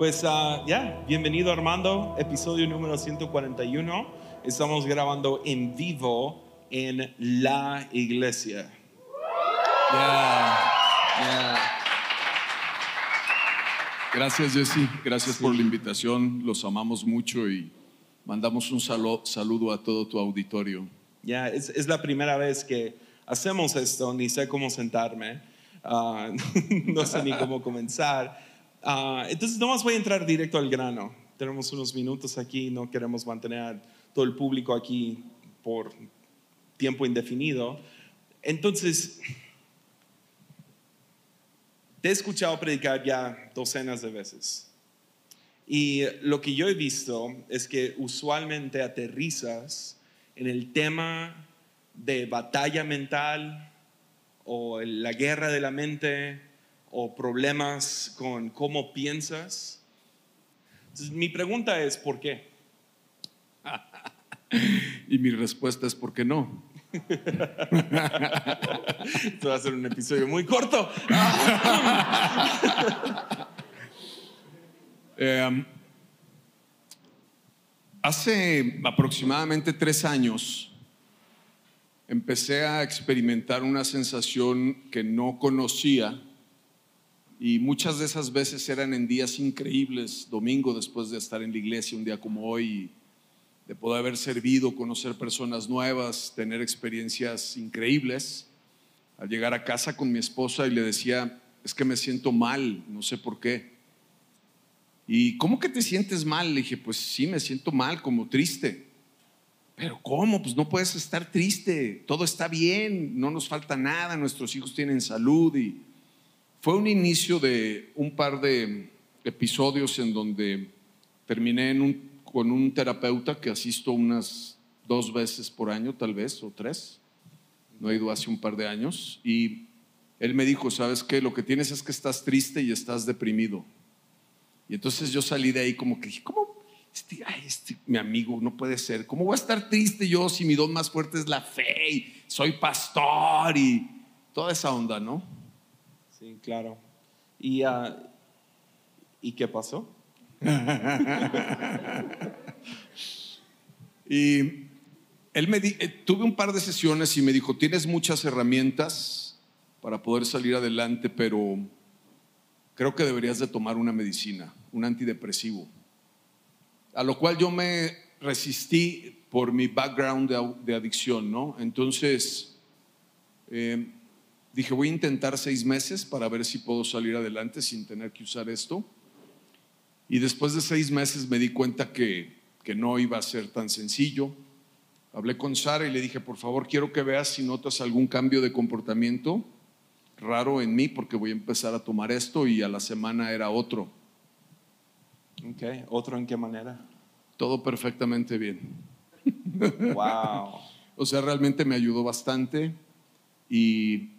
Pues ah, ya, bienvenido Armando, episodio número 141. Estamos grabando en vivo en la iglesia. Yeah, yeah. Gracias Jesse, gracias por la invitación, los amamos mucho y mandamos un saludo a todo tu auditorio. Ya, es, es la primera vez que hacemos esto, ni sé cómo sentarme, ah, no sé ni cómo comenzar. Ah, entonces, nomás voy a entrar directo al grano. Tenemos unos minutos aquí, no queremos mantener a todo el público aquí por tiempo indefinido. Entonces, te he escuchado predicar ya docenas de veces. Y lo que yo he visto es que usualmente aterrizas en el tema de batalla mental o la guerra de la mente o problemas con cómo piensas. Entonces, mi pregunta es, ¿por qué? Y mi respuesta es ¿por qué no? Esto va a ser un episodio muy corto. Eh, hace aproximadamente tres años empecé a experimentar una sensación que no conocía y muchas de esas veces eran en días increíbles, domingo después de estar en la iglesia, un día como hoy, de poder haber servido, conocer personas nuevas, tener experiencias increíbles. Al llegar a casa con mi esposa y le decía, es que me siento mal, no sé por qué. ¿Y cómo que te sientes mal? Le dije, pues sí, me siento mal, como triste. Pero ¿cómo? Pues no puedes estar triste, todo está bien, no nos falta nada, nuestros hijos tienen salud. Y fue un inicio de un par de episodios en donde terminé en un- con un terapeuta que asisto unas dos veces por año, tal vez, o tres. No he ido hace un par de años. Y él me dijo, ¿sabes qué? Lo que tienes es que estás triste y estás deprimido. Y entonces yo salí de ahí como que dije, ¿cómo? Este, ay, este, mi amigo, no puede ser. ¿Cómo voy a estar triste yo si mi don más fuerte es la fe y soy pastor y toda esa onda, ¿no? Sí, claro. ¿Y, ah, ¿y qué pasó? Y él me di- eh, tuve un par de sesiones y me dijo, tienes muchas herramientas para poder salir adelante, pero creo que deberías de tomar una medicina, un antidepresivo. A lo cual yo me resistí por mi background de, adicción, ¿no? Entonces, eh, dije, voy a intentar seis meses para ver si puedo salir adelante sin tener que usar esto. Y después de seis meses me di cuenta que, que no iba a ser tan sencillo. Hablé con Sara y le dije, por favor, quiero que veas si notas algún cambio de comportamiento raro en mí, porque voy a empezar a tomar esto y a la semana era otro. Okay. ¿Otro en qué manera? Todo perfectamente bien. Wow. O sea, realmente me ayudó bastante y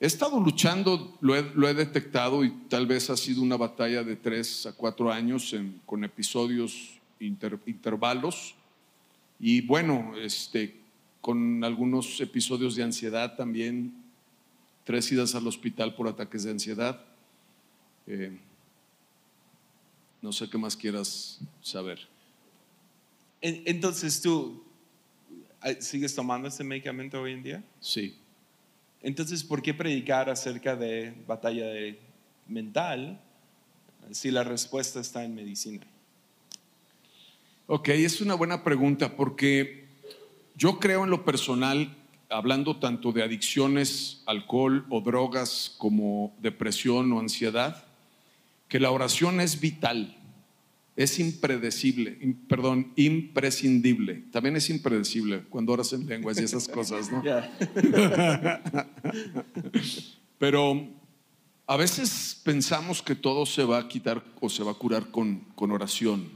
he estado luchando, lo he, lo he detectado y tal vez ha sido una batalla de tres a cuatro años en- con episodios inter- intervalos y bueno, este, con algunos episodios de ansiedad también, tres idas al hospital por ataques de ansiedad. Eh, no sé qué más quieras saber. En- Entonces, ¿tú sigues tomando este medicamento hoy en día? Sí. Entonces, ¿por qué predicar acerca de batalla de- mental si la respuesta está en medicina? Ok, es una buena pregunta porque yo creo en lo personal, hablando tanto de adicciones, alcohol o drogas como depresión o ansiedad, que la oración es vital, es impredecible, im- perdón, imprescindible. También es impredecible cuando oras en lenguas y esas cosas, ¿no? Pero a veces pensamos que todo se va a quitar o se va a curar con, con oración.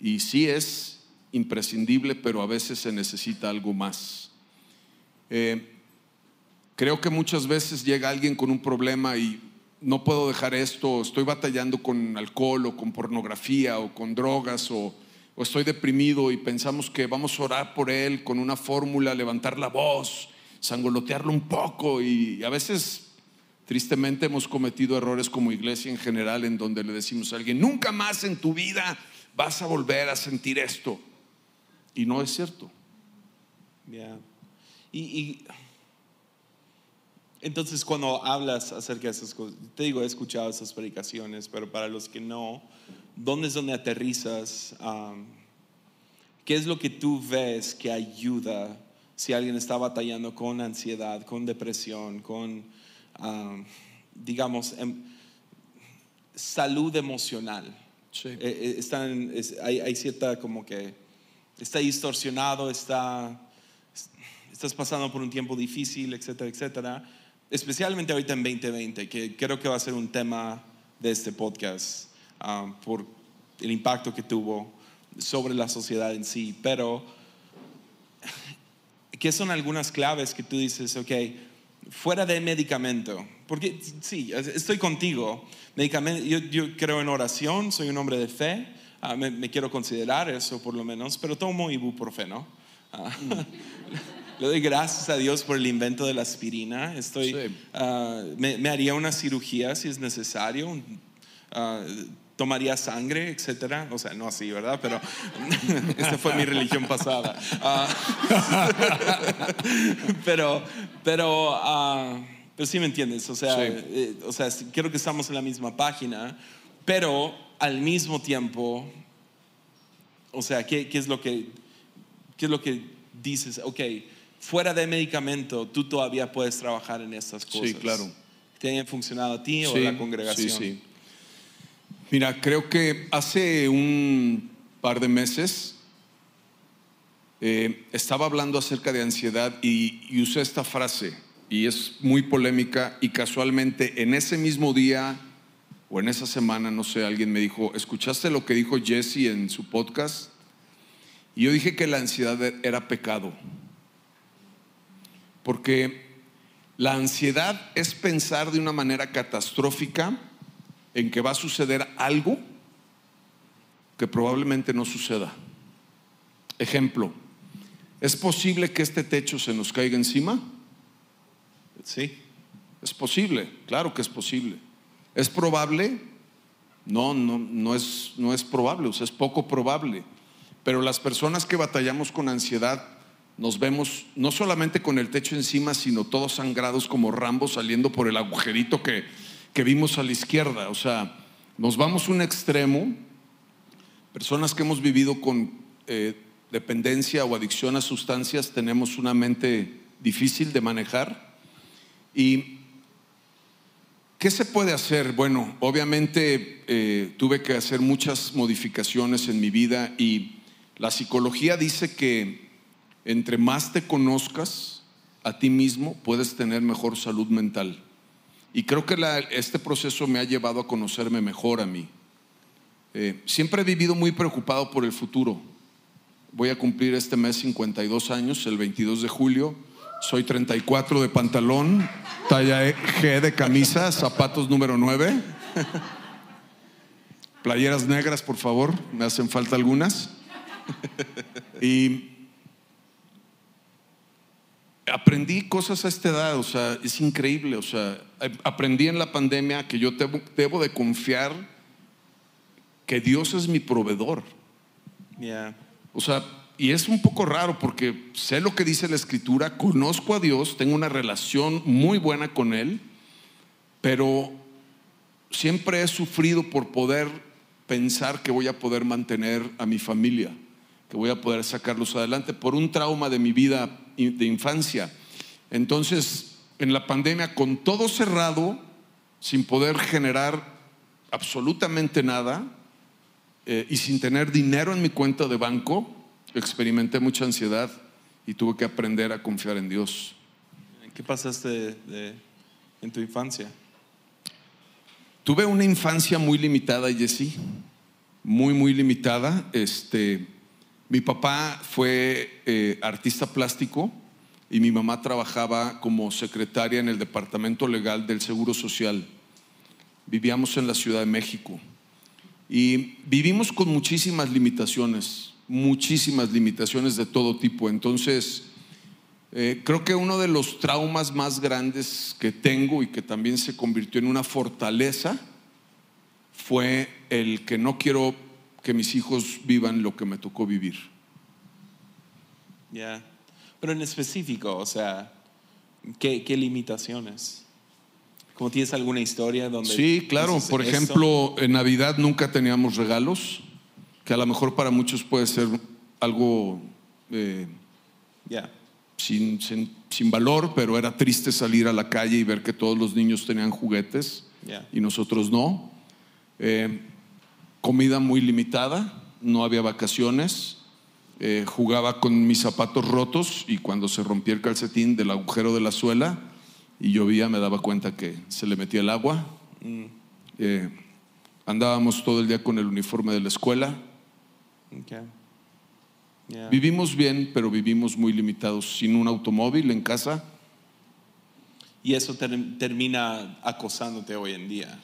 Y sí es imprescindible, pero a veces se necesita algo más. Eh, creo que muchas veces llega alguien con un problema y no puedo dejar esto, estoy batallando con alcohol o con pornografía o con drogas o, estoy deprimido y pensamos que vamos a orar por él con una fórmula, levantar la voz, sangolotearlo un poco y a veces Tristemente hemos cometido errores como iglesia en general en donde le decimos a alguien, nunca más en tu vida vas a volver a sentir esto. Y no es cierto. Ya. Y, y entonces cuando hablas acerca de esas cosas, te digo, he escuchado esas predicaciones, pero para los que no, ¿dónde es donde aterrizas? Am, ¿Qué es lo que tú ves que ayuda si alguien está batallando con ansiedad, con depresión, con, am, digamos, em- salud emocional? Sí. Eh, eh, están, es- hay, hay cierta como que está distorsionado, está, estás pasando por un tiempo difícil, etcétera, etcétera. Especialmente ahorita en 2020, que creo que va a ser un tema de este podcast ah, por el impacto que tuvo sobre la sociedad en sí. Pero, ¿qué son algunas claves que tú dices, ok, fuera de medicamento? Porque sí, estoy contigo. Medicamento, yo, yo creo en oración, soy un hombre de fe, ah, me, me quiero considerar eso por lo menos, pero tomo ibuprofeno. Ah, Le doy gracias a Dios por el invento de la aspirina. Estoy, Sí. ah, me, me haría una cirugía si es necesario. ah, tomaría sangre, etcétera. O sea, no así, ¿verdad? Pero esta fue mi religión pasada. Ah, pero, pero, ah, pero sí me entiendes. O sea, Sí. eh, o sea, creo que estamos en la misma página, pero al mismo tiempo, o sea, ¿qué, qué es lo que, qué es lo que dices? Ok, fuera de medicamento, tú todavía puedes trabajar en estas Sí, cosas. claro. ¿Te hayan funcionado a ti o a la congregación? Sí, sí. Mira, creo que hace un par de meses eh, estaba hablando acerca de ansiedad y, y usé esta frase y es muy polémica y casualmente en ese mismo día o en esa semana, no sé, alguien me dijo, ¿escuchaste lo que dijo Jesse en su podcast? Y yo dije que la ansiedad era pecado. Porque la ansiedad es pensar de una manera catastrófica en que va a suceder algo que probablemente no suceda. Ejemplo, ¿es posible que este techo se nos caiga encima? Sí. Es posible, claro que es posible. ¿Es probable? No, no, no es, no es probable, o sea, es poco probable. Pero las personas que batallamos con ansiedad nos vemos no solamente con el techo encima, sino todos sangrados como Rambo saliendo por el agujerito que, que vimos a la izquierda. O sea, nos vamos un extremo. Personas que hemos vivido con eh, dependencia o adicción a sustancias tenemos una mente difícil de manejar. ¿Y qué se puede hacer? Bueno, obviamente eh, tuve que hacer muchas modificaciones en mi vida y la psicología dice que entre más te conozcas a ti mismo, puedes tener mejor salud mental. Y creo que este proceso me ha llevado a conocerme mejor a mí. Eh, siempre he vivido muy preocupado por el futuro. Voy a cumplir este mes 52 años, el 22 de julio. Soy 34 de pantalón, talla E- G de camisa, zapatos número 9. Playeras negras, por favor, me hacen falta algunas. Y aprendí cosas a esta edad, o sea, es increíble, o sea, aprendí en la pandemia que yo debo, debo de confiar que Dios es mi proveedor. Yeah. O sea, y es un poco raro porque sé lo que dice la escritura, conozco a Dios, tengo una relación muy buena con Él, pero siempre he sufrido por poder pensar que voy a poder mantener a mi familia, que voy a poder sacarlos adelante por un trauma de mi vida de infancia. Entonces, en la pandemia, con todo cerrado, sin poder generar absolutamente nada, eh, y sin tener dinero en mi cuenta de banco, experimenté mucha ansiedad y tuve que aprender a confiar en Dios. ¿Qué pasaste de- de- en tu infancia? Tuve una infancia muy limitada, Jessy, muy, muy limitada. Este, mi papá fue eh, artista plástico y mi mamá trabajaba como secretaria en el departamento legal del Seguro Social. Vivíamos en la Ciudad de México y vivimos con muchísimas limitaciones, muchísimas limitaciones de todo tipo. Entonces, Eh, creo que uno de los traumas más grandes que tengo y que también se convirtió en una fortaleza fue el que no quiero que mis hijos vivan lo que me tocó vivir. Ya. Pero en específico, o sea, ¿qué, qué limitaciones? ¿Cómo tienes alguna historia donde... Sí, claro. Por ejemplo, en Navidad nunca teníamos regalos, que a lo mejor para muchos puede ser algo eh, Ya. sin, sin- sin valor, pero era triste salir a la calle y ver que todos los niños tenían juguetes y nosotros no. Eh, comida muy limitada, no había vacaciones. Eh, jugaba con mis zapatos rotos y cuando se rompía el calcetín del agujero de la suela y llovía me daba cuenta que se le metía el agua. Eh, andábamos todo el día con el uniforme de la escuela. Okay. Vivimos bien, pero vivimos muy limitados, sin un automóvil en casa. Y eso ter- termina acosándote hoy en día.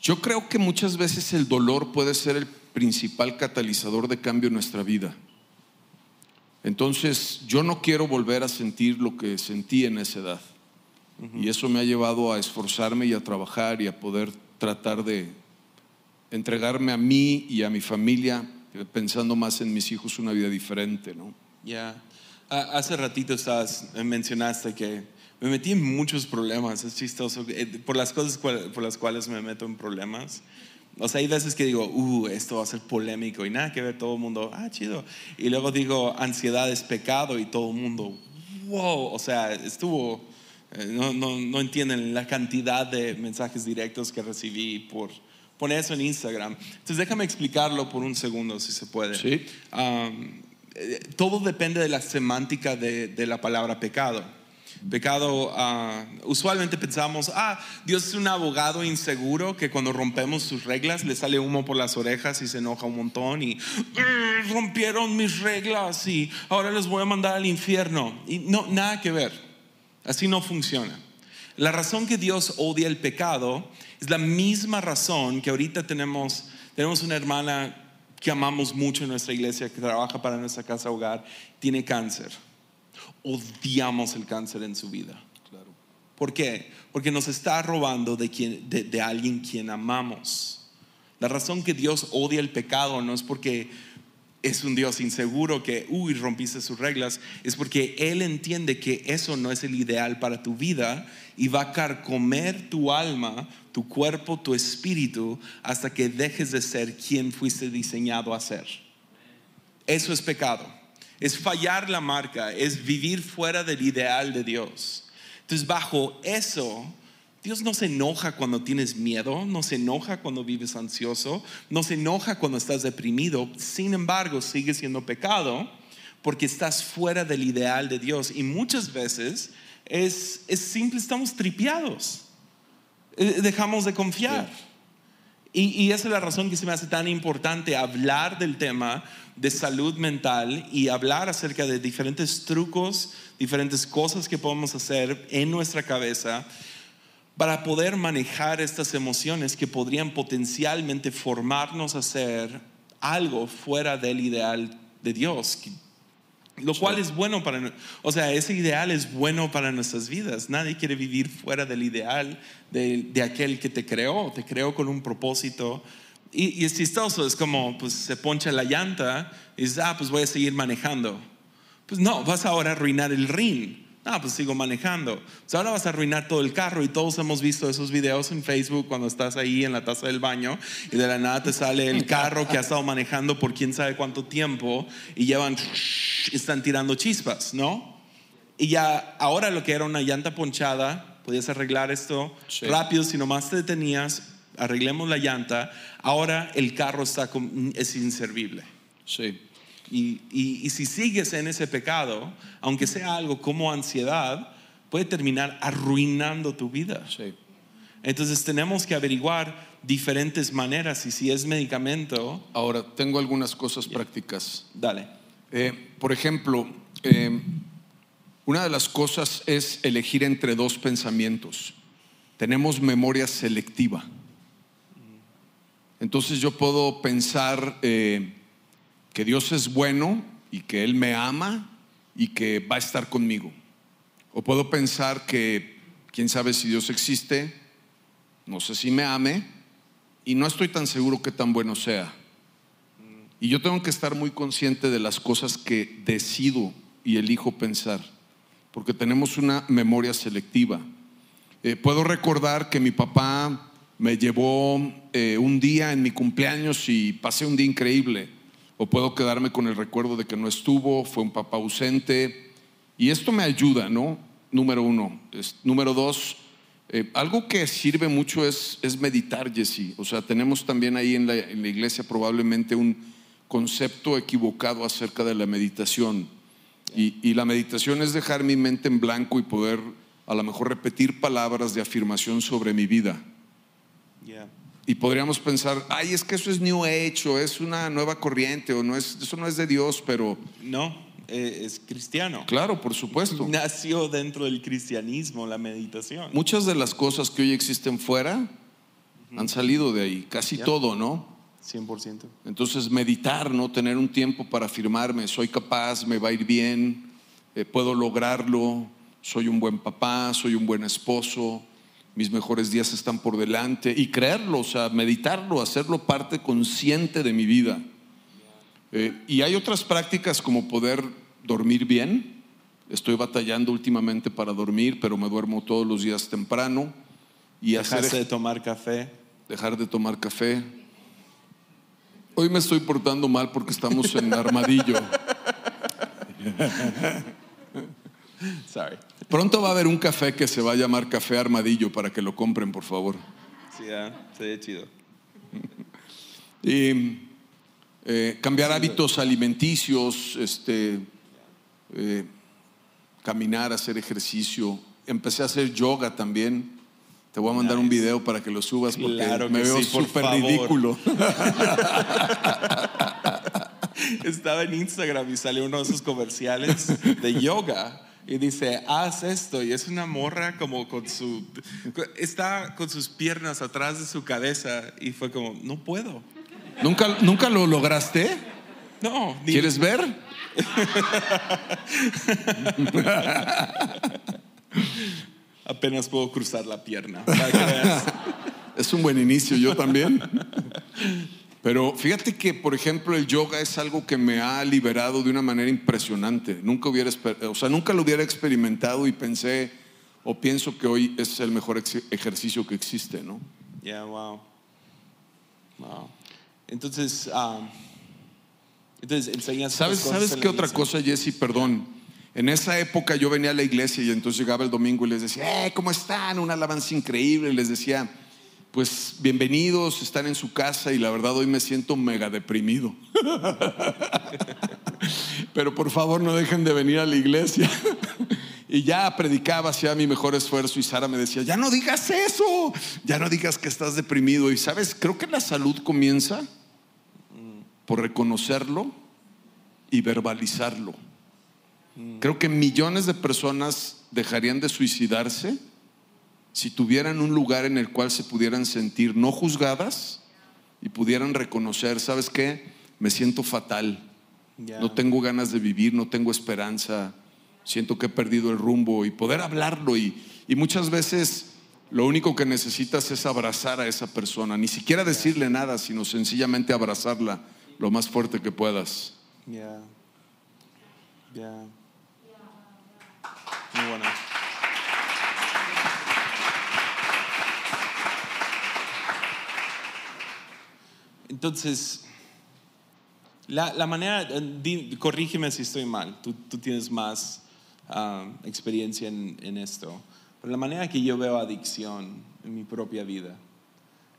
Yo creo que muchas veces el dolor puede ser el principal catalizador de cambio en nuestra vida. Entonces, yo no quiero volver a sentir lo que sentí en esa edad. Y eso me ha llevado a esforzarme y a trabajar y a poder tratar de entregarme a mí y a mi familia, eh, pensando más en mis hijos una vida diferente, ¿no? Ya. Ah, Hace ratito estabas, eh, mencionaste que me metí en muchos problemas, es chistoso, eh, por las cosas cual- por las cuales me meto en problemas. O sea, hay veces que digo, uh, esto va a ser polémico y nada que ver, todo el mundo, ah, chido. Y luego digo, ansiedad es pecado y todo el mundo, wow, o sea, estuvo, eh, no, no, no entienden la cantidad de mensajes directos que recibí por poner eso en Instagram. Entonces déjame explicarlo por un segundo, si se puede. Sí. Um, eh, todo depende de la semántica de, de la palabra pecado. Pecado, ah, usualmente pensamos, ah, Dios es un abogado inseguro que cuando rompemos sus reglas le sale humo por las orejas y se enoja un montón y "Mm, rompieron mis reglas y ahora les voy a mandar al infierno. Y no, nada que ver. Así no funciona. La razón que Dios odia el pecado es la misma razón que ahorita tenemos, tenemos una hermana que amamos mucho en nuestra iglesia, que trabaja para nuestra casa hogar, tiene cáncer. Odiamos el cáncer en su vida. Claro. ¿Por qué? Porque nos está robando de, quien, de, de alguien quien amamos. La razón que Dios odia el pecado no es porque es un Dios inseguro que, uy, rompiste sus reglas, es porque Él entiende que eso no es el ideal para tu vida y va a carcomer tu alma, tu cuerpo, tu espíritu, hasta que dejes de ser quien fuiste diseñado a ser. Eso es pecado. Es fallar la marca, es vivir fuera del ideal de Dios. Entonces, bajo eso, Dios no se enoja cuando tienes miedo, no se enoja cuando vives ansioso, no se enoja cuando estás deprimido. Sin embargo, sigue siendo pecado porque estás fuera del ideal de Dios. Y muchas veces es, es simple, estamos tripiados. Eh, Dejamos de confiar. Y, esa es la razón que se me hace tan importante hablar del tema de salud mental y hablar acerca de diferentes trucos, diferentes cosas que podemos hacer en nuestra cabeza para poder manejar estas emociones que podrían potencialmente formarnos a hacer algo fuera del ideal de Dios. Lo cual es bueno para, o sea, ese ideal es bueno para nuestras vidas. Nadie quiere vivir fuera del ideal de, de aquel que te creó, te creó con un propósito. Y, y es chistoso, es como, pues se poncha la llanta y dices, ah, pues voy a seguir manejando. Pues no, vas ahora a arruinar el ring. Ah, pues sigo manejando. Pues ahora vas a arruinar todo el carro y todos hemos visto esos videos en Facebook cuando estás ahí en la taza del baño y de la nada te sale el carro que ha estado manejando por quién sabe cuánto tiempo y llevan, están tirando chispas, ¿no? Y ya ahora lo que era una llanta ponchada, podías arreglar esto Sí. rápido si nomás te detenías, arreglemos la llanta, ahora el carro está es inservible. Sí. Y, y- y si sigues en ese pecado, aunque sea algo como ansiedad, puede terminar arruinando tu vida. Sí. Entonces tenemos que averiguar diferentes maneras y si es medicamento, Ahora, tengo algunas cosas prácticas. dale. Eh, por ejemplo, eh, una de las cosas es elegir entre dos pensamientos. Tenemos memoria selectiva. Entonces yo puedo pensar eh, que Dios es bueno y que Él me ama y que va a estar conmigo. O puedo pensar que quién sabe si Dios existe, no sé si me ame y no estoy tan seguro que tan bueno sea. Y yo tengo que estar muy consciente de las cosas que decido y elijo pensar, porque tenemos una memoria selectiva. Eh, puedo recordar que mi papá me llevó eh, un día en mi cumpleaños y pasé un día increíble, o puedo quedarme con el recuerdo de que no estuvo, fue un papá ausente, y esto me ayuda, ¿no? Número uno. Número dos, eh, algo que sirve mucho es, es meditar, Jesse. O sea, tenemos también ahí en la, iglesia probablemente un concepto equivocado acerca de la meditación. Y, y la meditación es dejar mi mente en blanco y poder a lo mejor repetir palabras de afirmación sobre mi vida. Yeah. Y podríamos pensar, ay, es que eso es New Age o es una nueva corriente o no es, eso no es de Dios, pero No, eh, es cristiano. claro, por supuesto. Nació dentro del cristianismo la meditación. Muchas de las cosas que hoy existen fuera han salido de ahí, casi todo, ¿no? 100%. Entonces meditar, ¿no? Tener un tiempo para afirmarme, soy capaz, me va a ir bien, eh, puedo lograrlo, soy un buen papá, soy un buen esposo, mis mejores días están por delante y creerlo, o sea, meditarlo, hacerlo parte consciente de mi vida. Eh, y hay otras prácticas como poder dormir bien. Estoy batallando últimamente para dormir, pero me duermo todos los días temprano y hacer Dejaste de tomar café. dejar de tomar café. Hoy me estoy portando mal porque estamos en armadillo. Sorry. Pronto va a haber un café que se va a llamar Café Armadillo para que lo compren, por favor. Sí, ah, se ve chido. Y eh, cambiar hábitos alimenticios, este, eh, caminar, hacer ejercicio. Empecé a hacer yoga también. Te voy a mandar un video para que lo subas porque Claro me veo súper ridículo. Estaba en Instagram y salió uno de esos comerciales de yoga y dice, haz esto. Y es una morra como con su... Está con sus piernas atrás de su cabeza y fue como, no puedo. ¿Nunca, ¿Nunca lo lograste? No, ni- ¿Quieres ver? apenas puedo cruzar la pierna. Es un buen inicio, yo también. Pero fíjate que, por ejemplo, el yoga es algo que me ha liberado de una manera impresionante. Nunca hubiera, o sea, nunca lo hubiera experimentado y pensé o pienso que hoy es el mejor ejercicio que existe, ¿no? Yeah, wow. Wow. Entonces, um, entonces enseñas ¿Sabes, cosas ¿sabes qué otra cosa, Jesse? Perdón. En esa época yo venía a la iglesia y entonces llegaba el domingo y les decía, eh, ¿cómo están? Una alabanza increíble. Y les decía, pues bienvenidos, están en su casa y la verdad hoy me siento mega deprimido. Pero por favor no dejen de venir a la iglesia. Y ya predicaba, hacía mi mejor esfuerzo y Sara me decía, ya no digas eso, ya no digas que estás deprimido. Y sabes, creo que la salud comienza por reconocerlo y verbalizarlo. Creo que millones de personas dejarían de suicidarse si tuvieran un lugar en el cual se pudieran sentir no juzgadas y pudieran reconocer, ¿sabes qué? Me siento fatal, Yeah. no tengo ganas de vivir, no tengo esperanza, siento que he perdido el rumbo y poder hablarlo y, y muchas veces lo único que necesitas es abrazar a esa persona, ni siquiera decirle nada, sino sencillamente abrazarla lo más fuerte que puedas. Yeah. Yeah. Muy bueno. Entonces, la, la manera, eh, corrígeme si estoy mal, tú, tú tienes más ah, experiencia en, en esto, pero la manera que yo veo adicción en mi propia vida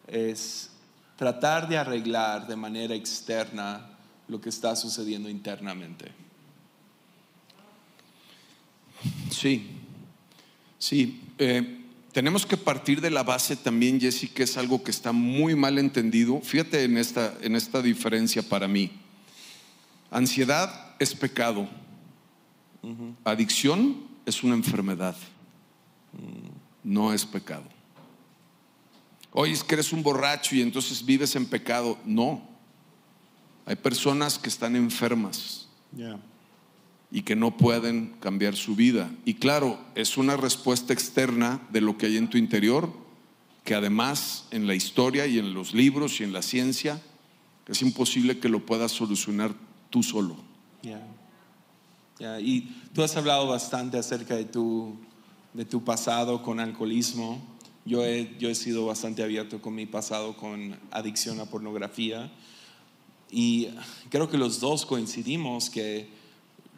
es tratar de arreglar de manera externa lo que está sucediendo internamente. Sí, sí. eh, tenemos que partir de la base también, Jesse, que es algo que está muy mal entendido. Fíjate en esta, en esta diferencia para mí. Ansiedad es pecado. Adicción es una enfermedad. No es pecado. Oye, es que eres un borracho y entonces vives en pecado. No. Hay personas que están enfermas. Yeah. Y que no pueden cambiar su vida. Y claro, es una respuesta externa de lo que hay en tu interior, que además en la historia y en los libros y en la ciencia es imposible que lo puedas solucionar tú solo. Ya. Ya, Y tú has hablado bastante acerca de tu, de tu pasado con alcoholismo. Yo he, yo he sido bastante abierto con mi pasado con adicción a pornografía. Y creo que los dos coincidimos que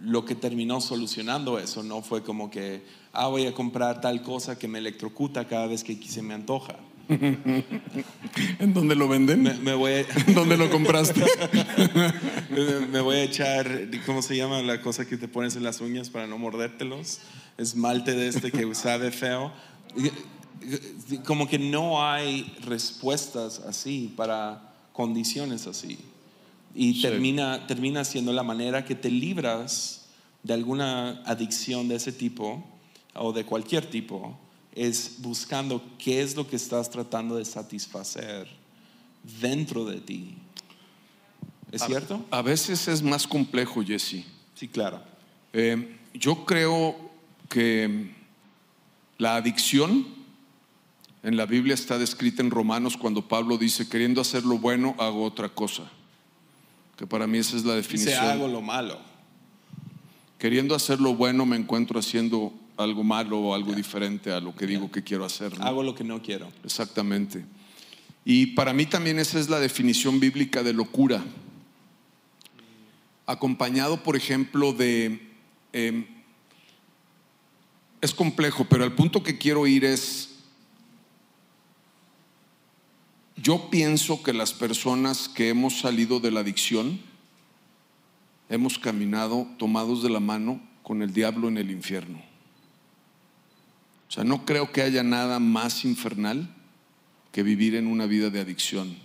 lo que terminó solucionando eso no fue como que, ah, voy a comprar tal cosa que me electrocuta cada vez que se me antoja. ¿En dónde lo venden? Me, me voy a, ¿En dónde lo compraste? me- me voy a echar, ¿cómo se llama la cosa que te pones en las uñas para no mordértelos? Esmalte de este que sabe feo. Como que no hay respuestas así para condiciones así. Y Sí. termina, termina siendo la manera que te libras de alguna adicción de ese tipo o de cualquier tipo, es buscando qué es lo que estás tratando de satisfacer dentro de ti. ¿Es cierto? A veces es más complejo, Jesse. Sí, claro. Eh, yo creo que la adicción en la Biblia está descrita en Romanos cuando Pablo dice, queriendo hacer lo bueno, hago otra cosa. Que para mí esa es la Dice, definición. hago lo malo. Queriendo hacer lo bueno, me encuentro haciendo algo malo o algo diferente a lo que digo que quiero hacer. ¿no? Hago lo que no quiero. Exactamente. Y para mí también esa es la definición bíblica de locura. Acompañado, por ejemplo, de... eh, es complejo, pero al punto que quiero ir es... Yo pienso que las personas que hemos salido de la adicción hemos caminado tomados de la mano con el diablo en el infierno. O sea, no creo que haya nada más infernal que vivir en una vida de adicción.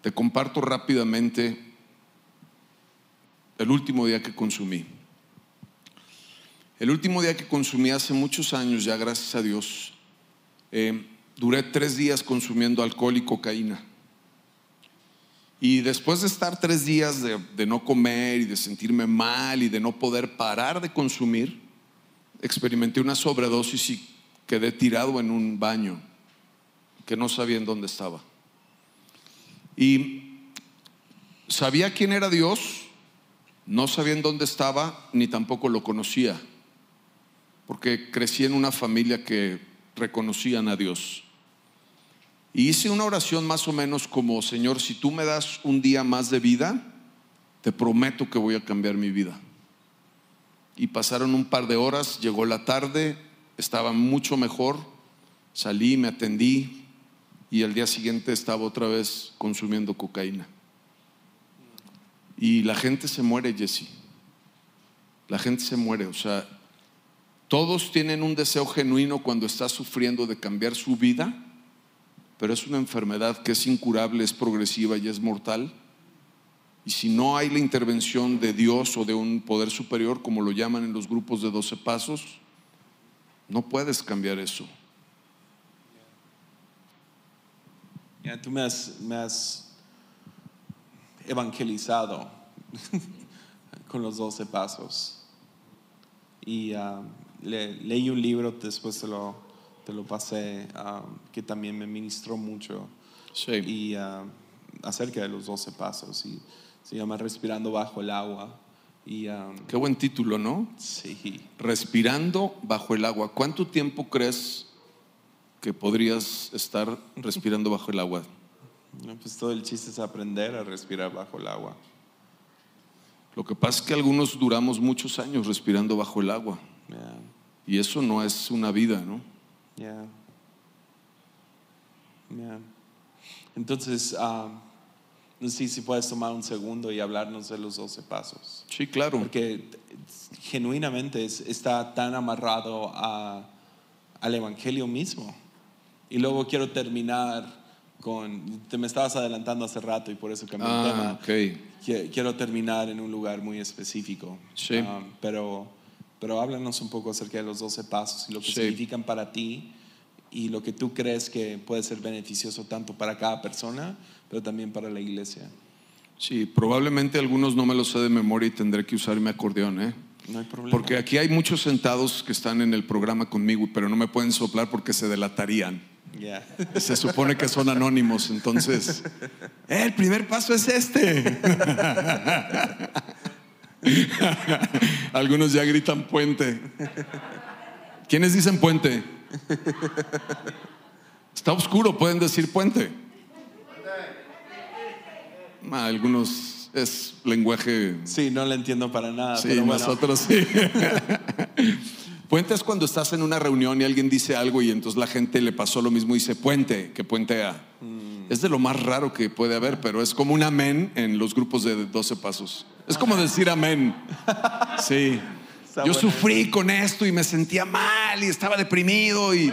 Te comparto rápidamente el último día que consumí. El último día que consumí hace muchos años, ya gracias a Dios, eh, duré tres días consumiendo alcohol y cocaína. Y después de estar tres días de, no comer y de sentirme mal y de no poder parar de consumir, experimenté una sobredosis y quedé tirado en un baño que no sabía en dónde estaba. Y sabía quién era Dios, no sabía en dónde estaba, ni tampoco lo conocía, porque crecí en una familia que reconocían a Dios. Y hice una oración más o menos como, Señor, si tú me das un día más de vida, te prometo que voy a cambiar mi vida. Y pasaron un par de horas, llegó la tarde, estaba mucho mejor, salí, me atendí y al día siguiente estaba otra vez consumiendo cocaína. Y la gente se muere, Jesse. La gente se muere, o sea, todos tienen un deseo genuino cuando está sufriendo de cambiar su vida, pero es una enfermedad que es incurable, es progresiva y es mortal. Y si no hay la intervención de Dios o de un poder superior, como lo llaman en los grupos de 12 pasos, no puedes cambiar eso. Tú me has, me has evangelizado con los 12 pasos. Y ah, le- leí un libro, después te lo, te lo pasé, ah, que también me ministró mucho. Sí. y ah, acerca de los 12 pasos y se llama Respirando bajo el agua y ah, Qué buen título, ¿no? sí Respirando bajo el agua. ¿Cuánto tiempo crees que podrías estar respirando bajo el agua? no, pues todo el chiste es aprender a respirar bajo el agua Lo que pasa es que algunos duramos muchos años respirando bajo el agua Ya, y eso no es una vida, ¿no? ya. Ya. entonces ah, no sé si puedes tomar un segundo y hablarnos de los 12 pasos Sí, claro. porque genuinamente es- está tan amarrado a- al Evangelio mismo. Y luego quiero terminar con, te me estabas adelantando hace rato y por eso cambié el tema. Ah, ok. Qui- Quiero terminar en un lugar muy específico. Sí. Um, pero, pero háblanos un poco acerca de los 12 pasos y lo que Sí. significan para ti y lo que tú crees que puede ser beneficioso tanto para cada persona, pero también para la iglesia. Sí, probablemente algunos no me los sé de memoria y tendré que usar mi acordeón, ¿eh? No hay problema. Porque aquí hay muchos sentados que están en el programa conmigo, pero no me pueden soplar porque se delatarían. Yeah. Se supone que son anónimos, entonces, "Eh, el primer paso es este. Algunos ya gritan puente. ¿Quiénes dicen puente? Está oscuro, pueden decir puente. Ah, Algunos es lenguaje Sí, no le entiendo para nada. Sí, pero bueno. nosotros sí. puente es cuando estás en una reunión y alguien dice algo y entonces la gente le pasó lo mismo y dice puente, que puentea. Mm. Es de lo más raro que puede haber, pero es como un amén en los grupos de 12 pasos. Es como decir amén. Sí. Yo sufrí con esto y me sentía mal y estaba deprimido y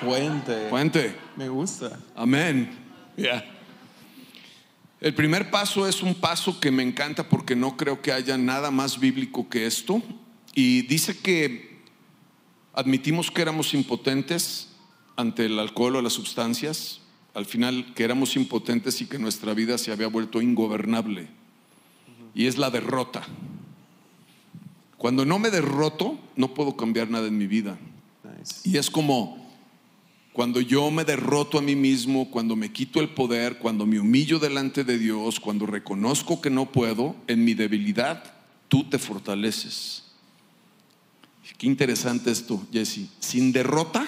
Puente. puente. Me gusta. Amén. Ya. El primer paso es un paso que me encanta porque no creo que haya nada más bíblico que esto. Y dice que admitimos que éramos impotentes ante el alcohol o las sustancias. Al final que éramos impotentes y que nuestra vida se había vuelto ingobernable. Y es la derrota. Cuando no me derroto, no puedo cambiar nada en mi vida. Nice. Y es como cuando yo me derroto a mí mismo, cuando me quito el poder, cuando me humillo delante de Dios, cuando reconozco que no puedo, en mi debilidad, tú te fortaleces. Qué interesante esto, Jesse. Sin derrota,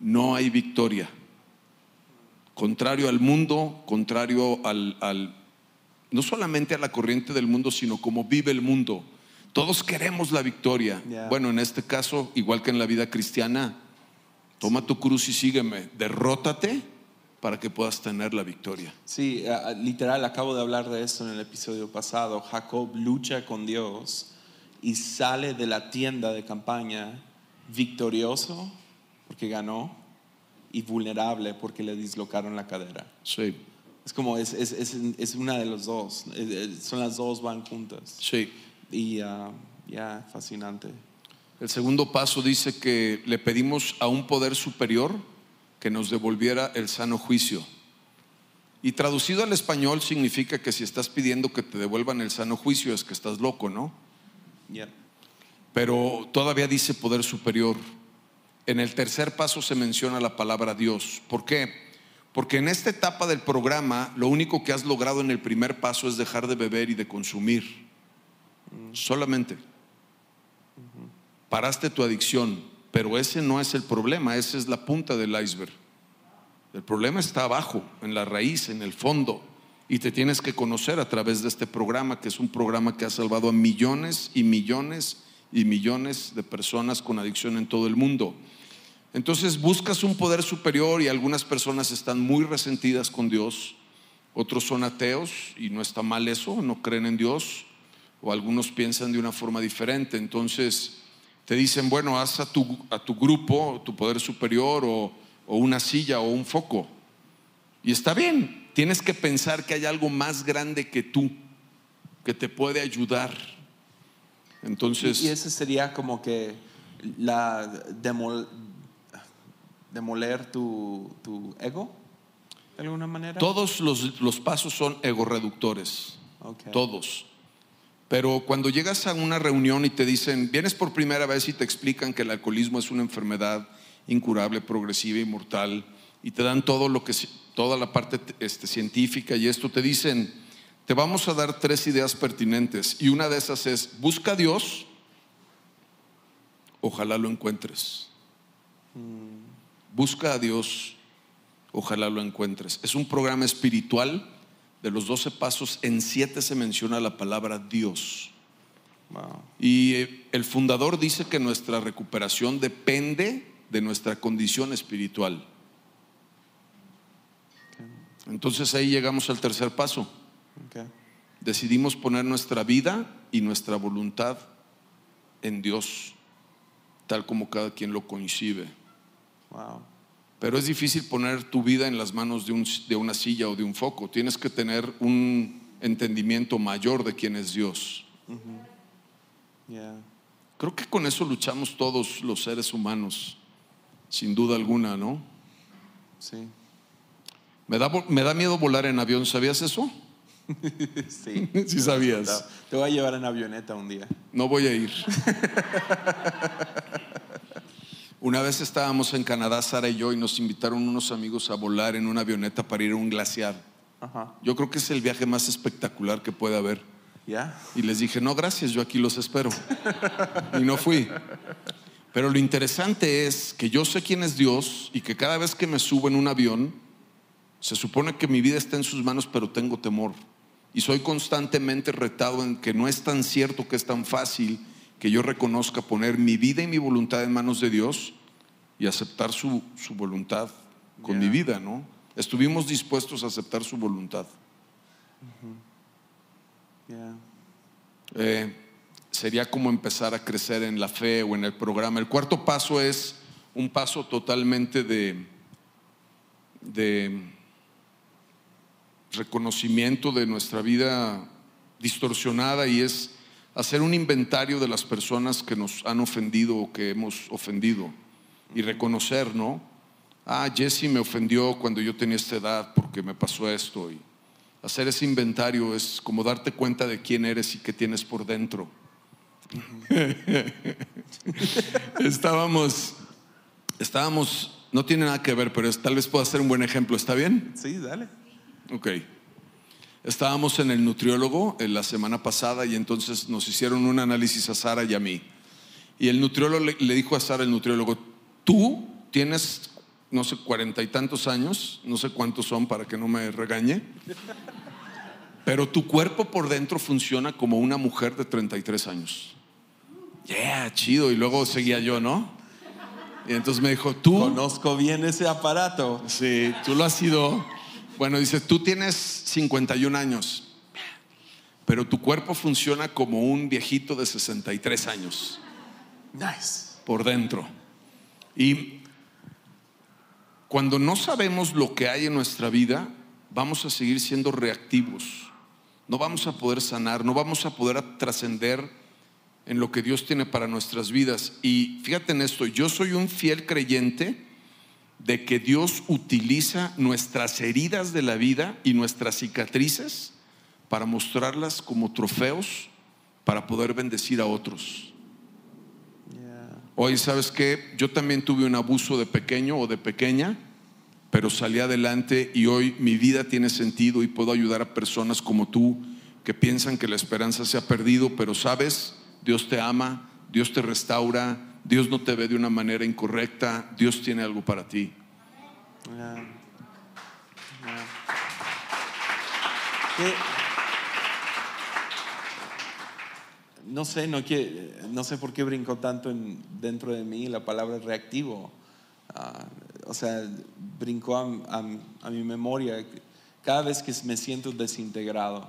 no hay victoria. Contrario al mundo, contrario al, al- no solamente a la corriente del mundo, sino como vive el mundo. Todos queremos la victoria. Yeah. Bueno, en este caso, igual que en la vida cristiana, toma tu cruz y sígueme. Derrótate para que puedas tener la victoria. Sí, literal, acabo de hablar de eso en el episodio pasado. Jacob lucha con Dios y sale de la tienda de campaña victorioso porque ganó y vulnerable porque le dislocaron la cadera. Sí, Es como, es, es, es, es una de los dos. Son las dos van juntas. sí. Y ah, ya, fascinante. El segundo paso dice que le pedimos a un poder superior que nos devolviera el sano juicio. Y traducido al español significa que si estás pidiendo que te devuelvan el sano juicio es que estás loco, ¿no? Yeah. Pero todavía dice poder superior. En el tercer paso se menciona la palabra Dios. ¿Por qué? Porque en esta etapa del programa lo único que has logrado en el primer paso es dejar de beber y de consumir. Solamente. Paraste tu adicción, pero ese no es el problema, esa es la punta del iceberg. El problema está abajo, en la raíz, en el fondo. Y te tienes que conocer a través de este programa, que es un programa que ha salvado a millones y millones y millones de personas con adicción en todo el mundo. Entonces buscas un poder superior y algunas personas están muy resentidas con Dios, otros son ateos y no está mal eso, no creen en Dios, o algunos piensan de una forma diferente. Entonces te dicen, bueno, haz a tu, a tu grupo, tu poder superior, o, o una silla o un foco. Y está bien, tienes que pensar que hay algo más grande que tú, que te puede ayudar. Entonces, Y, y ese sería como que la demol- demoler tu, tu ego, de alguna manera. todos los, los pasos son egorreductores, Ok. todos. Pero cuando llegas a una reunión y te dicen, vienes por primera vez y te explican que el alcoholismo es una enfermedad incurable, progresiva y mortal, y te dan todo lo que, toda la parte este, científica y esto, te dicen, te vamos a dar tres ideas pertinentes y una de esas es, busca a Dios, ojalá lo encuentres. Busca a Dios, ojalá lo encuentres. Es un programa espiritual. De los 12 pasos, en 7 se menciona la palabra Dios. Wow. Y eh, el fundador dice que nuestra recuperación depende de nuestra condición espiritual. Entonces ahí llegamos al tercer paso. Decidimos poner nuestra vida y nuestra voluntad en Dios, tal como cada quien lo concibe. Wow. Pero es difícil poner tu vida en las manos de, un- de una silla o de un foco. Tienes que tener un entendimiento mayor de quién es Dios. Yeah. Creo que con eso luchamos todos los seres humanos, sin duda alguna, ¿no? Sí. Me da, me da miedo volar en avión, ¿sabías eso? Sí. Sí sabías. Te voy a llevar en avioneta un día. No voy a ir. Una vez estábamos en Canadá, Sara y yo, y nos invitaron unos amigos a volar en una avioneta para ir a un glaciar. Ajá. Yo creo que es el viaje más espectacular que puede haber. ¿Ya? Y les dije, no, gracias, yo aquí los espero. Y no fui. Pero lo interesante es que yo sé quién es Dios y que cada vez que me subo en un avión, se supone que mi vida está en sus manos, pero tengo temor. Y soy constantemente retado en que no es tan cierto que es tan fácil que yo reconozca poner mi vida y mi voluntad en manos de Dios y aceptar su, su voluntad con mi vida, ¿no? Estuvimos dispuestos a aceptar su voluntad. Eh, sería como empezar a crecer en la fe o en el programa. El cuarto paso es un paso totalmente de, de reconocimiento de nuestra vida distorsionada y es hacer un inventario de las personas que nos han ofendido o que hemos ofendido y reconocer, ¿no? Ah, Jesse me ofendió cuando yo tenía esta edad porque me pasó esto y hacer ese inventario es como darte cuenta de quién eres y qué tienes por dentro. estábamos, estábamos, no tiene nada que ver, pero es- tal vez pueda ser un buen ejemplo, ¿está bien? Sí, dale. Ok. Estábamos en el nutriólogo en la semana pasada y entonces nos hicieron un análisis a Sara y a mí. Y el nutriólogo le, le dijo a Sara, el nutriólogo, tú tienes, no sé, cuarenta y tantos años, no sé cuántos son para que no me regañe, pero tu cuerpo por dentro funciona como una mujer de 33 años. Yeah, chido. Y luego seguía yo, ¿no? Y entonces me dijo, tú... Conozco bien ese aparato. Sí, tú lo has sido. Bueno, dice, tú tienes 51 años, pero tu cuerpo funciona como un viejito de 63 años Nice. por dentro. Y cuando no sabemos lo que hay en nuestra vida, vamos a seguir siendo reactivos. No vamos a poder sanar, no vamos a poder trascender en lo que Dios tiene para nuestras vidas. Y fíjate en esto, yo soy un fiel creyente de que Dios utiliza nuestras heridas de la vida y nuestras cicatrices para mostrarlas como trofeos para poder bendecir a otros. Oye, ¿sabes qué? Yo también tuve un abuso de pequeño o de pequeña, pero salí adelante y hoy mi vida tiene sentido y puedo ayudar a personas como tú que piensan que la esperanza se ha perdido, pero sabes, Dios te ama, Dios te restaura, Dios no te ve de una manera incorrecta, Dios tiene algo para ti. No sé, no, que, no sé por qué brincó tanto en- dentro de mí la palabra reactivo. Ah, o sea, brincó a- a mi memoria cada vez que me siento desintegrado,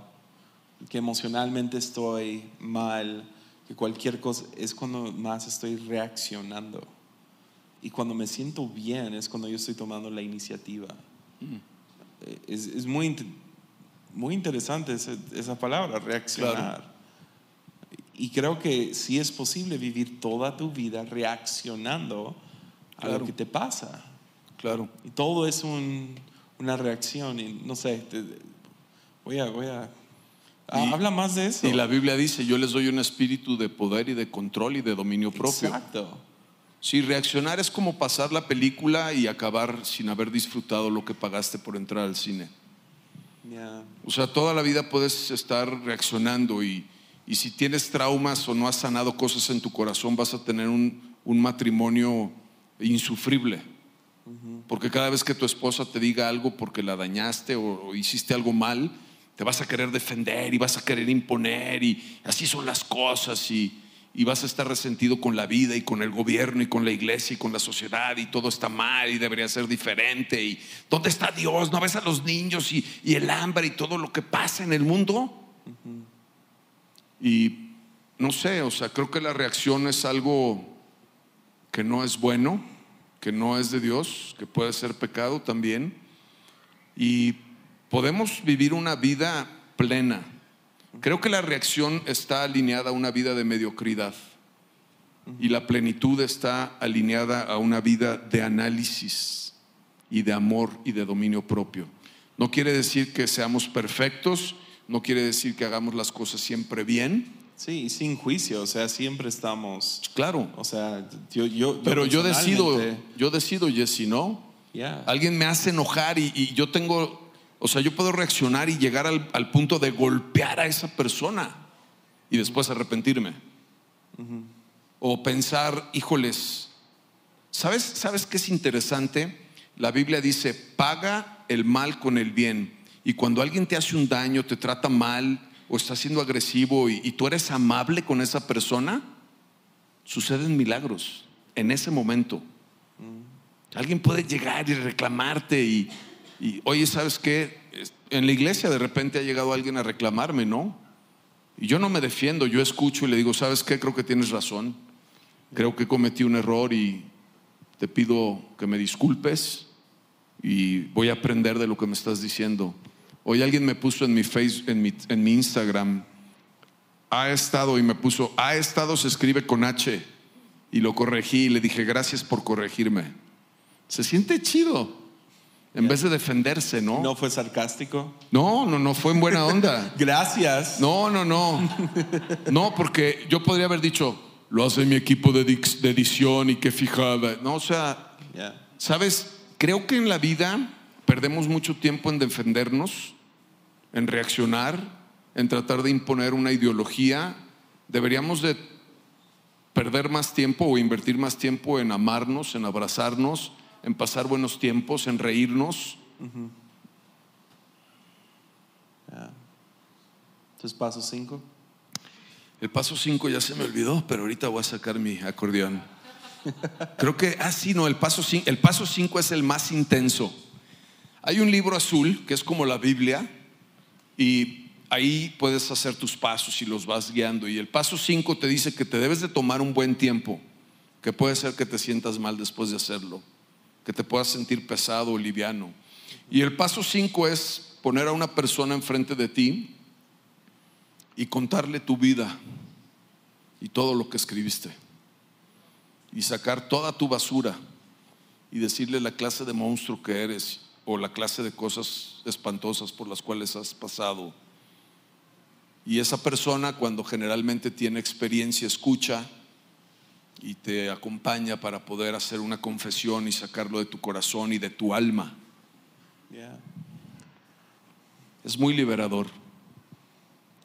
que emocionalmente estoy mal, que cualquier cosa, es cuando más estoy reaccionando. Y cuando me siento bien es cuando yo estoy tomando la iniciativa. Eh, Es, es muy, muy interesante esa, esa palabra, reaccionar. Y creo que sí es posible vivir toda tu vida reaccionando a lo que te pasa. Claro. Y todo es un- una reacción. Y no sé, te- voy a... Voy a Y- habla más de eso. Y la Biblia dice, yo les doy un espíritu de poder y de control y de dominio propio. Exacto. Sí, reaccionar es como pasar la película y acabar sin haber disfrutado lo que pagaste por entrar al cine. Yeah. O sea, toda la vida puedes estar reaccionando y, y si tienes traumas o no has sanado cosas en tu corazón, vas a tener un, un matrimonio insufrible. Porque cada vez que tu esposa te diga algo porque la dañaste o, o hiciste algo mal, te vas a querer defender y vas a querer imponer y así son las cosas y, y vas a estar resentido con la vida y con el gobierno y con la iglesia y con la sociedad y todo está mal y debería ser diferente y ¿dónde está Dios? ¿No ves a los niños y, y el hambre y todo lo que pasa en el mundo? Y no sé, o sea, creo que la reacción es algo que no es bueno, que no es de Dios, que puede ser pecado también. Y podemos vivir una vida plena. Creo que la reacción está alineada a una vida de mediocridad y la plenitud está alineada a una vida de análisis y de amor y de dominio propio. No quiere decir que seamos perfectos, no quiere decir que hagamos las cosas siempre bien. Sí, sin juicio, o sea, siempre estamos, Claro, o sea, yo, yo, pero yo decido, yo decido, Jesse, ¿no? ya. Alguien me hace enojar y, y yo tengo, o sea, yo puedo reaccionar y llegar al, al punto de golpear a esa persona y después arrepentirme. O pensar, híjoles, ¿sabes, ¿sabes qué es interesante? La Biblia dice, paga el mal con el bien. Y cuando alguien te hace un daño, te trata mal o está siendo agresivo y, y tú eres amable con esa persona, suceden milagros en ese momento. Alguien puede llegar y reclamarte y, y, oye, ¿sabes qué? En la iglesia de repente ha llegado alguien a reclamarme, ¿no? Y yo no me defiendo, yo escucho y le digo, ¿sabes qué? Creo que tienes razón. Creo que cometí un error y te pido que me disculpes y voy a aprender de lo que me estás diciendo. Hoy alguien me puso en mi face, en mi, en mi Instagram, ha estado y me puso, ha estado se escribe con H y lo corregí y le dije, gracias por corregirme. Se siente chido. En vez de defenderse, ¿no? ¿No fue sarcástico? No, no, no, fue en buena onda. Gracias. No, no, no. No, porque yo podría haber dicho, lo hace mi equipo de, edición y qué fijada. No, o sea, sabes, creo que en la vida perdemos mucho tiempo en defendernos, en reaccionar, en tratar de imponer una ideología. Deberíamos de perder más tiempo o invertir más tiempo en amarnos, en abrazarnos, en pasar buenos tiempos, en reírnos. Entonces, paso cinco. El paso 5 ya se me olvidó, pero ahorita voy a sacar mi acordeón. Creo que, ah, sí, no, el paso 5 el paso cinco es el más intenso. Hay un libro azul que es como la Biblia y ahí puedes hacer tus pasos y los vas guiando. Y el paso 5 te dice que te debes de tomar un buen tiempo, que puede ser que te sientas mal después de hacerlo, que te puedas sentir pesado o liviano. Y el paso 5 es poner a una persona enfrente de ti y contarle tu vida y todo lo que escribiste y sacar toda tu basura y decirle la clase de monstruo que eres o la clase de cosas espantosas por las cuales has pasado. Y esa persona cuando generalmente tiene experiencia escucha y te acompaña para poder hacer una confesión y sacarlo de tu corazón y de tu alma. Es muy liberador.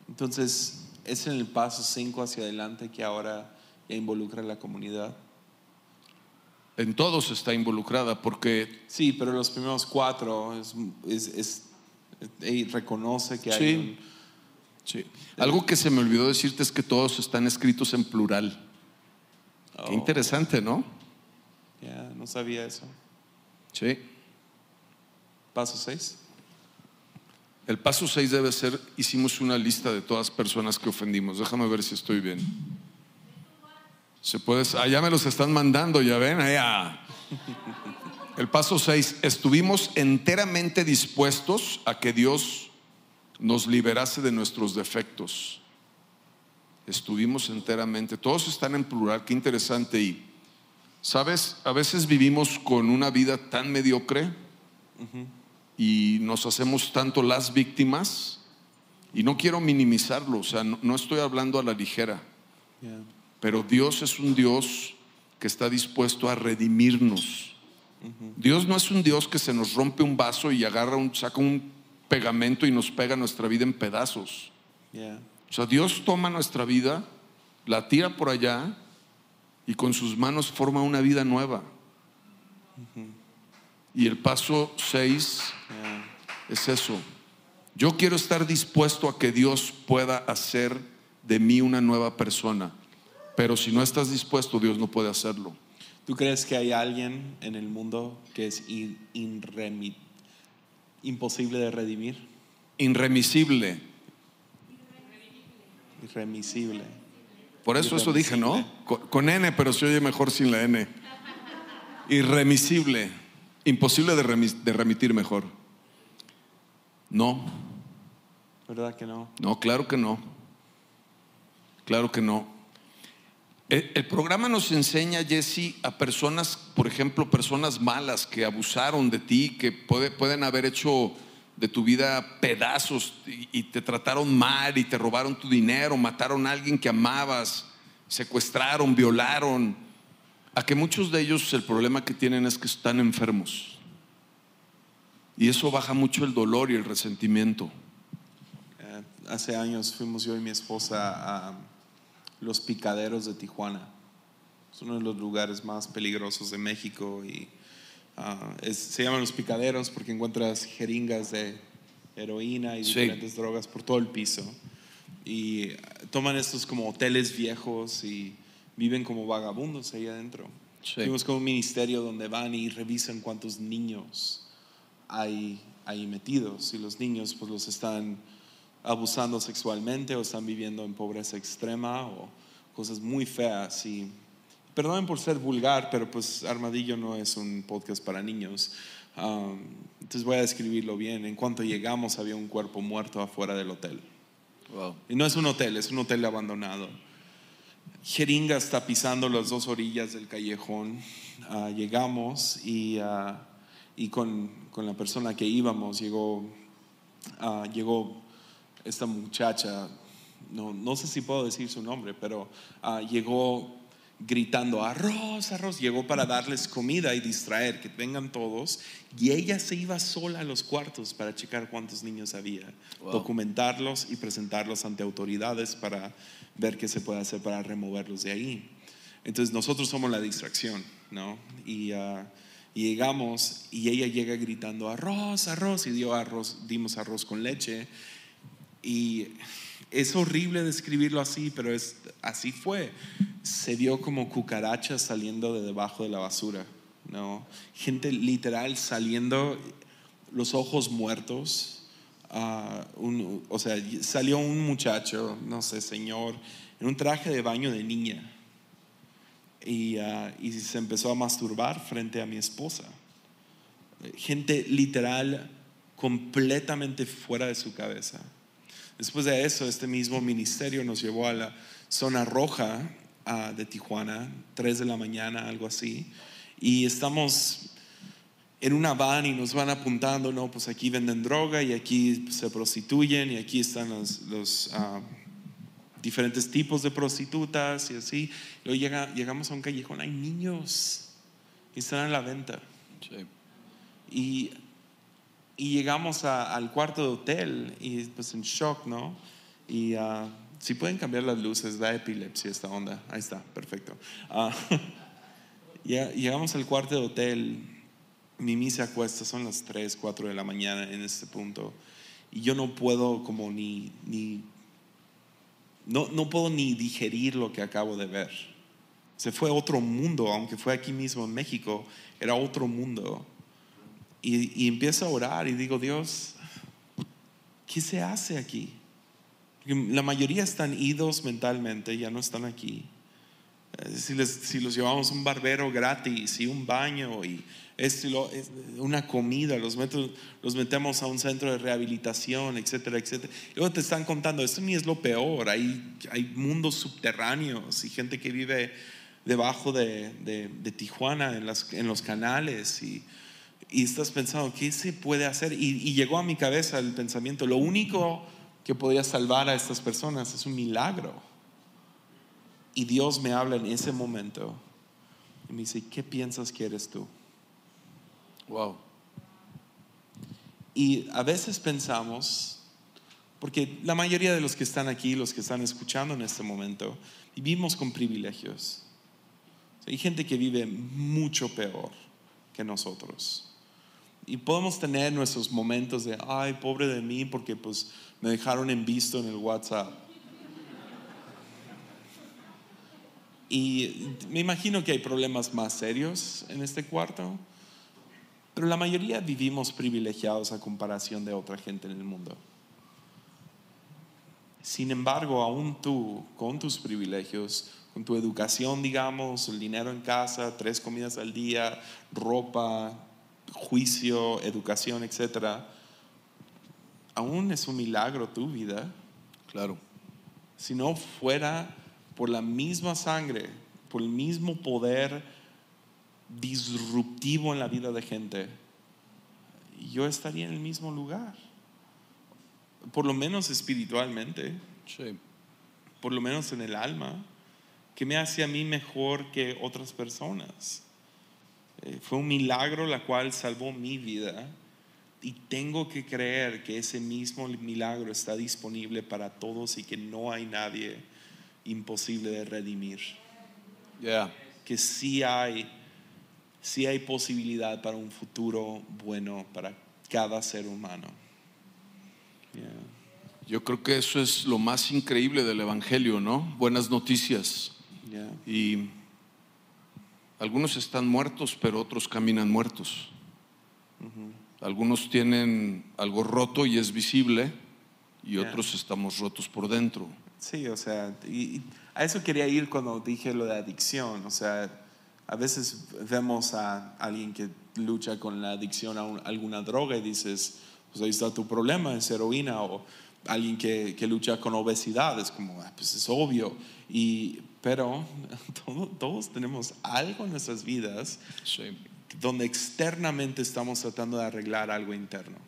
Entonces, es en el paso cinco hacia adelante que ahora ya involucra a la comunidad. En todos está involucrada porque Sí, pero los primeros cuatro es, es, reconoce que hay un- Sí. Algo que se me olvidó decirte es que todos están escritos en plural. Oh, Qué interesante, ¿no? ya, no sabía eso. Sí. Paso seis. El paso 6 debe ser, hicimos una lista de todas personas que ofendimos. Déjame ver si estoy bien. Se puede, allá me los están mandando, ya ven, allá. El paso 6, estuvimos enteramente dispuestos a que Dios nos liberase de nuestros defectos. Estuvimos enteramente, todos están en plural, qué interesante. Y, ¿sabes? A veces vivimos con una vida tan mediocre y nos hacemos tanto las víctimas. Y no quiero minimizarlo, o sea, no, no estoy hablando a la ligera, Ya. pero Dios es un Dios que está dispuesto a redimirnos. Dios no es un Dios que se nos rompe un vaso y agarra un, saca un pegamento y nos pega nuestra vida en pedazos. Ya. O sea, Dios toma nuestra vida, la tira por allá y con sus manos forma una vida nueva. Y el paso 6 Ya. es eso. Yo quiero estar dispuesto a que Dios pueda hacer de mí una nueva persona. Pero si no estás dispuesto, Dios no puede hacerlo. ¿Tú crees que hay alguien en el mundo que es in- imposible de redimir? Irremisible. Irremisible. Por eso eso dije, ¿no? Con, con N, pero se oye mejor sin la N. Irremisible. Imposible de, remis- de remitir mejor. No, ¿Verdad que no? no, claro que no. Claro que no. El, el programa nos enseña, Jesse, a personas, por ejemplo, personas malas que abusaron de ti, que puede- pueden haber hecho de tu vida pedazos y, te trataron mal y te robaron tu dinero, mataron a alguien que amabas, secuestraron, violaron, a que muchos de ellos el problema que tienen es que están enfermos. Y eso baja mucho el dolor y el resentimiento. Eh, hace años fuimos yo y mi esposa a los picaderos de Tijuana. Es uno de los lugares más peligrosos de México y ah, es- se llaman los picaderos porque encuentras jeringas de heroína y Sí. diferentes drogas por todo el piso. Y toman estos como hoteles viejos y viven como vagabundos ahí adentro. Sí. Fuimos con un ministerio donde van y revisan cuántos niños hay ahí metidos y los niños pues los están abusando sexualmente o están viviendo en pobreza extrema o cosas muy feas y perdonen por ser vulgar pero pues Armadillo no es un podcast para niños Um, entonces voy a describirlo bien en cuanto llegamos había un cuerpo muerto afuera del hotel Wow. y no es un hotel, es un hotel abandonado. Jeringas tapizando las dos orillas del callejón. Ah, llegamos y, ah, y con, con la persona que íbamos llegó, ah, llegó esta muchacha, no, no sé si puedo decir su nombre, pero llegó gritando arroz, arroz, llegó para darles comida y distraer, que vengan todos, y ella se iba sola a los cuartos para checar cuántos niños había, Wow. documentarlos y presentarlos ante autoridades para ver qué se puede hacer para removerlos de ahí. Entonces nosotros somos la distracción, ¿no? Y, ah, y llegamos y ella llega gritando arroz, arroz, y dio arroz, dimos arroz con leche. Y es horrible describirlo así, pero es, así fue. Se vio como cucarachas saliendo de debajo de la basura, ¿no? Gente literal saliendo, los ojos muertos. ah, o sea, salió un muchacho, no sé, señor, en un traje de baño de niña. Y, ah, y se empezó a masturbar frente a mi esposa. Gente literal completamente fuera de su cabeza. Después de eso, este mismo ministerio nos llevó a la zona roja de Tijuana, 3 de la mañana, algo así. Y estamos en una van y nos van apuntando, no, pues aquí venden droga y aquí se prostituyen y aquí están los, los, ah, diferentes tipos de prostitutas y así. Luego llega- llegamos a un callejón, hay niños y están a la venta. Sí. Y, y llegamos a- al cuarto de hotel y pues en shock, ¿no? Y ah, si pueden cambiar las luces, da epilepsia esta onda. Ahí está, perfecto. Ya- llegamos al cuarto de hotel, Mimi se acuesta, son las 3, 4 de la mañana en este punto. Y yo no puedo como ni, ni no, no puedo ni digerir lo que acabo de ver. Se fue a otro mundo, aunque fue aquí mismo en México, era otro mundo. Y, y empiezo a orar y digo, Dios, ¿qué se hace aquí? La mayoría están idos mentalmente, ya no están aquí. Eh, Si, les- si los llevamos un barbero gratis y un baño y esto una comida, los, meto- los metemos a un centro de rehabilitación, etcétera, etcétera. Y luego te están contando, esto ni es lo peor, hay, hay mundos subterráneos y gente que vive debajo de, de- de Tijuana, en, las- en los canales y, y estás pensando, ¿qué se puede hacer? Y, llegó a mi cabeza el pensamiento, lo único que podría salvar a estas personas es un milagro. Y Dios me habla en ese momento y me dice, ¿qué piensas que eres tú? Wow. Y a veces pensamos, porque la mayoría de los que están aquí, los que están escuchando en este momento, vivimos con privilegios. Hay gente que vive mucho peor que nosotros. Y podemos tener nuestros momentos de, ay, pobre de mí, porque pues me dejaron en visto en el WhatsApp. Y me imagino que hay problemas más serios en este cuarto, pero la mayoría vivimos privilegiados a comparación de otra gente en el mundo. Sin embargo, aún tú, con tus privilegios, con tu educación, digamos, el dinero en casa, tres comidas al día, ropa, juicio, educación, etcétera, aún es un milagro tu vida. Claro. Si no fuera por la misma sangre, por el mismo poder disruptivo en la vida de gente, yo estaría en el mismo lugar. por lo menos espiritualmente, Sí. por lo menos en el alma, que me hace a mí mejor que otras personas. Eh, fue un milagro la cual salvó mi vida y tengo que creer que ese mismo milagro está disponible para todos y que no hay nadie imposible de redimir. Yeah. Que sí hay, sí hay posibilidad para un futuro bueno para cada ser humano. Yeah. Yo creo que eso es lo más increíble del Evangelio, ¿no? Buenas noticias. Yeah. Y algunos están muertos, pero otros caminan muertos. Algunos tienen algo roto y es visible, y otros estamos rotos por dentro. Sí, o sea, y, y a eso quería ir cuando dije lo de adicción. O sea, a veces vemos a alguien que lucha con la adicción a un- alguna droga y dices, pues ahí está tu problema, es heroína. O alguien que, que lucha con obesidad, es como, "Ah, pues es obvio. Y, pero todo- todos tenemos algo en nuestras vidas Sí. donde externamente estamos tratando de arreglar algo interno.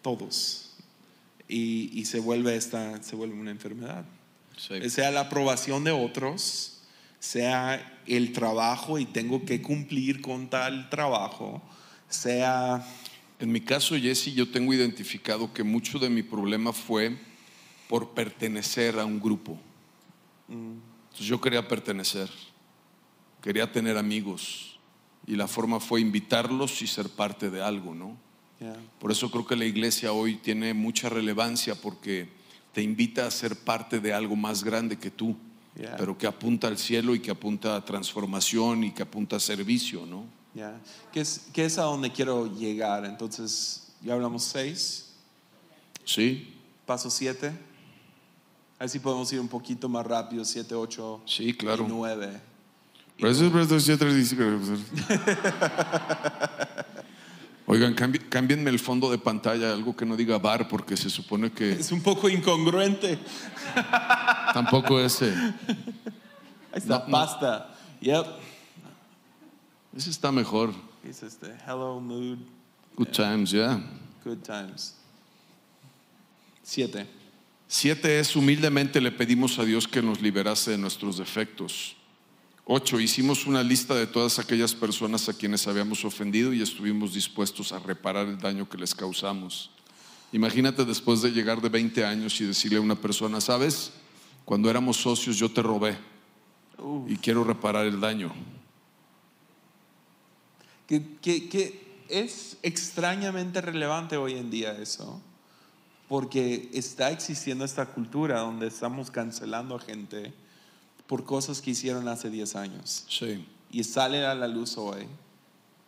Todos. Y, y se, vuelve esta, se vuelve una enfermedad. Sí. Sea la aprobación de otros, sea el trabajo y tengo que cumplir con tal trabajo, sea... En mi caso, Jesse, yo tengo identificado que mucho de mi problema fue por pertenecer a un grupo. Entonces yo quería pertenecer, quería tener amigos y la forma fue invitarlos y ser parte de algo, ¿no? ya, Por eso creo que la iglesia hoy tiene mucha relevancia porque te invita a ser parte de algo más grande que tú, Yeah. pero que apunta al cielo y que apunta a transformación y que apunta a servicio, ¿no? ¿Qué, es, ¿Qué es a donde quiero llegar? Entonces, ya hablamos seis, Sí, paso siete. A ver si podemos ir un poquito más rápido, siete, ocho sí, claro. y nueve. Oigan, cambi- cámbienme el fondo de pantalla, algo que no diga bar, porque se supone que Es un poco incongruente. tampoco ese. Ahí está, No, no. pasta. Yep. Ese está mejor. Es este, hello, mood, Good times, yeah. good times. Siete. Siete es humildemente le pedimos a Dios que nos liberase de nuestros defectos. Ocho, hicimos una lista de todas aquellas personas a quienes habíamos ofendido y estuvimos dispuestos a reparar el daño que les causamos. Imagínate después de llegar de 20 años y decirle a una persona, sabes, cuando éramos socios yo te robé y quiero reparar el daño. Que, que- que es extrañamente relevante hoy en día eso, porque está existiendo esta cultura donde estamos cancelando a gente por cosas que hicieron hace 10 años. Sí. y sale a la luz hoy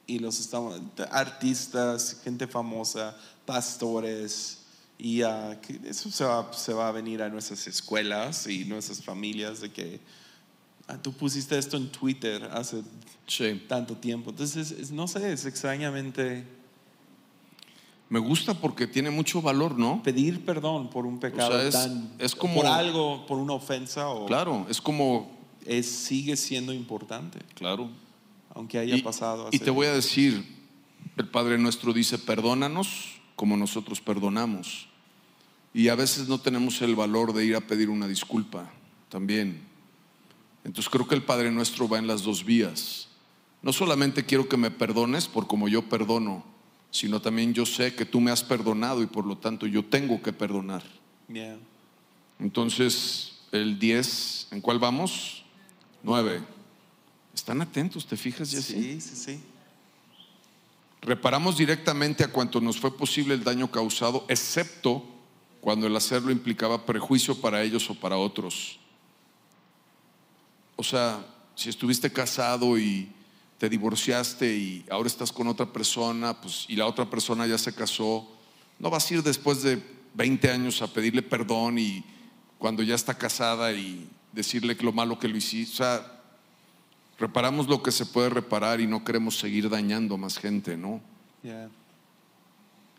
y los estamos artistas gente famosa pastores y que eso se va, se va a venir a nuestras escuelas y nuestras familias de que ah, tú pusiste esto en Twitter hace Sí. tanto tiempo entonces es- no sé es extrañamente Me gusta porque tiene mucho valor, ¿no? pedir perdón por un pecado es- tan es como- por algo por una ofensa o Claro, es como, es, sigue siendo importante claro. aunque haya Y, pasado y hace- te voy a decir, el Padre nuestro dice, perdónanos como nosotros perdonamos. Y a veces no tenemos el valor de ir a pedir una disculpa también. Entonces creo que el Padre nuestro va en las dos vías. No solamente quiero que me perdones por como yo perdono, sino también yo sé que tú me has perdonado y por lo tanto yo tengo que perdonar. Yeah. Entonces, el 10, ¿en cuál vamos? 9. Están atentos, ¿te fijas, Jesse? sí sí sí Reparamos directamente a cuanto nos fue posible el daño causado, excepto cuando el hacerlo implicaba prejuicio para ellos o para otros. O sea, si estuviste casado y te divorciaste y ahora estás con otra persona, pues, y la otra persona ya se casó, no vas a ir después de 20 años a pedirle perdón y cuando ya está casada y decirle lo malo que lo hiciste. O sea, reparamos lo que se puede reparar y no queremos seguir dañando a más gente, ¿no? yeah.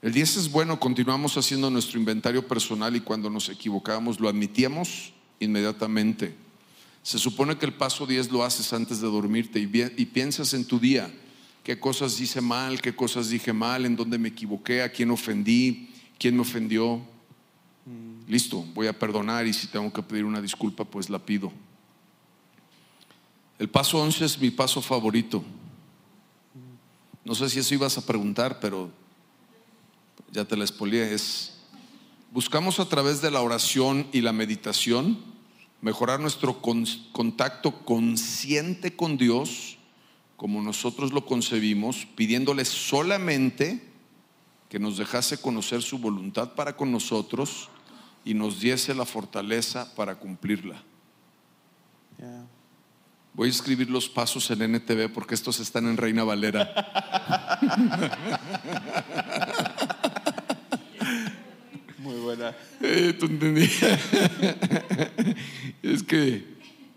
El 10 es bueno, continuamos haciendo nuestro inventario personal y cuando nos equivocábamos lo admitíamos inmediatamente. Se supone que el paso 10 lo haces antes de dormirte y, piensas en tu día, qué cosas hice mal, qué cosas dije mal, en dónde me equivoqué, a quién ofendí, quién me ofendió. Listo, voy a perdonar y si tengo que pedir una disculpa, pues la pido. El paso 11 es mi paso favorito. No sé si eso ibas a preguntar, pero ya te la expolié. Es, buscamos a través de la oración y la meditación mejorar nuestro con- contacto consciente con Dios, como nosotros lo concebimos, pidiéndole solamente que nos dejase conocer su voluntad para con nosotros y nos diese la fortaleza para cumplirla. Yeah. Voy a escribir los pasos en NTV porque estos están en Reina Valera. Buena. Eh, es que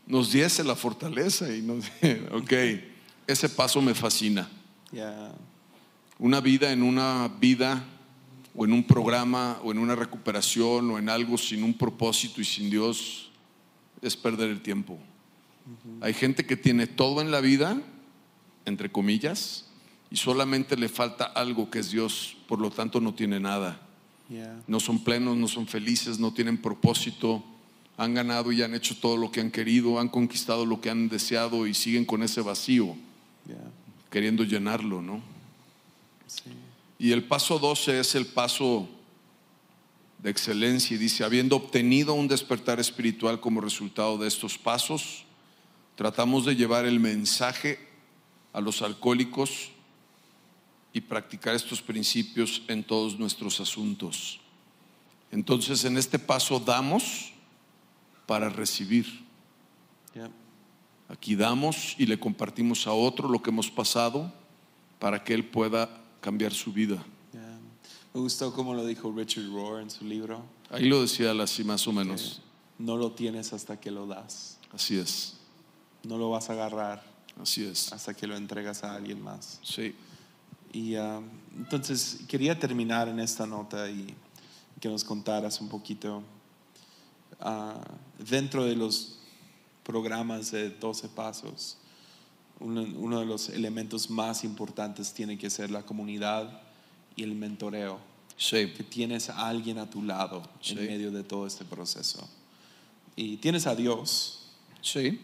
nos diese la fortaleza y nos... Ok, ese paso me fascina. Yeah. Una vida en una vida o en un programa o en una recuperación o en algo sin un propósito y sin Dios es perder el tiempo. Hay gente que tiene todo en la vida, entre comillas, y solamente le falta algo que es Dios, por lo tanto no tiene nada. No son plenos, no son felices, no tienen propósito, han ganado y han hecho todo lo que han querido, han conquistado lo que han deseado y siguen con ese vacío, queriendo llenarlo, ¿no? Sí. Y el paso 12 es el paso de excelencia y dice, habiendo obtenido un despertar espiritual como resultado de estos pasos, tratamos de llevar el mensaje a los alcohólicos y practicar estos principios en todos nuestros asuntos. Entonces, en este paso damos para recibir. Aquí damos y le compartimos a otro lo que hemos pasado para que él pueda cambiar su vida. Me gustó como lo dijo Richard Rohr en su libro. Ahí lo decía así más o menos. No lo tienes hasta que lo das. Así es, No lo vas a agarrar así es. hasta que lo entregas a alguien más. Sí, Y ah, entonces quería terminar en esta nota y que nos contaras un poquito ah, dentro de los programas de 12 pasos. Uno, uno de los elementos más importantes tiene que ser la comunidad y el mentoreo. sí, Que tienes a alguien a tu lado Sí. en medio de todo este proceso. Y tienes a Dios, sí,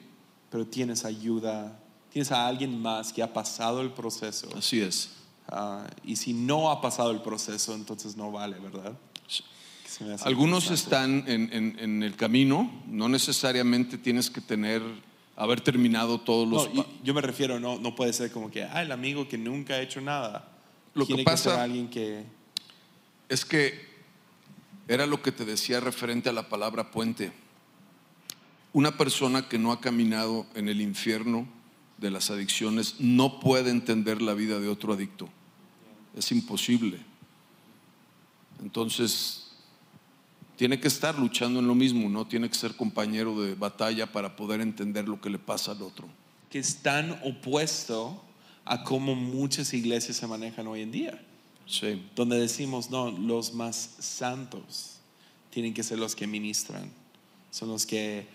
pero tienes ayuda, tienes a alguien más que ha pasado el proceso. así es. Ah, y si no ha pasado el proceso, entonces no vale, ¿verdad? Que Algunos están en, en- en el camino, no necesariamente tienes que tener, haber terminado todos los... yo me refiero, no, no puede ser como que, ah, el amigo que nunca ha hecho nada. Lo que pasa- ser alguien que, Es que era lo que te decía referente a la palabra puente. Una persona que no ha caminado en el infierno de las adicciones no puede entender la vida de otro adicto. Es imposible. Entonces, tiene que estar luchando en lo mismo, no tiene que ser compañero de batalla para poder entender lo que le pasa al otro. que es tan opuesto a cómo muchas iglesias se manejan hoy en día. Sí, donde decimos, no, los más santos tienen que ser los que ministran, son los que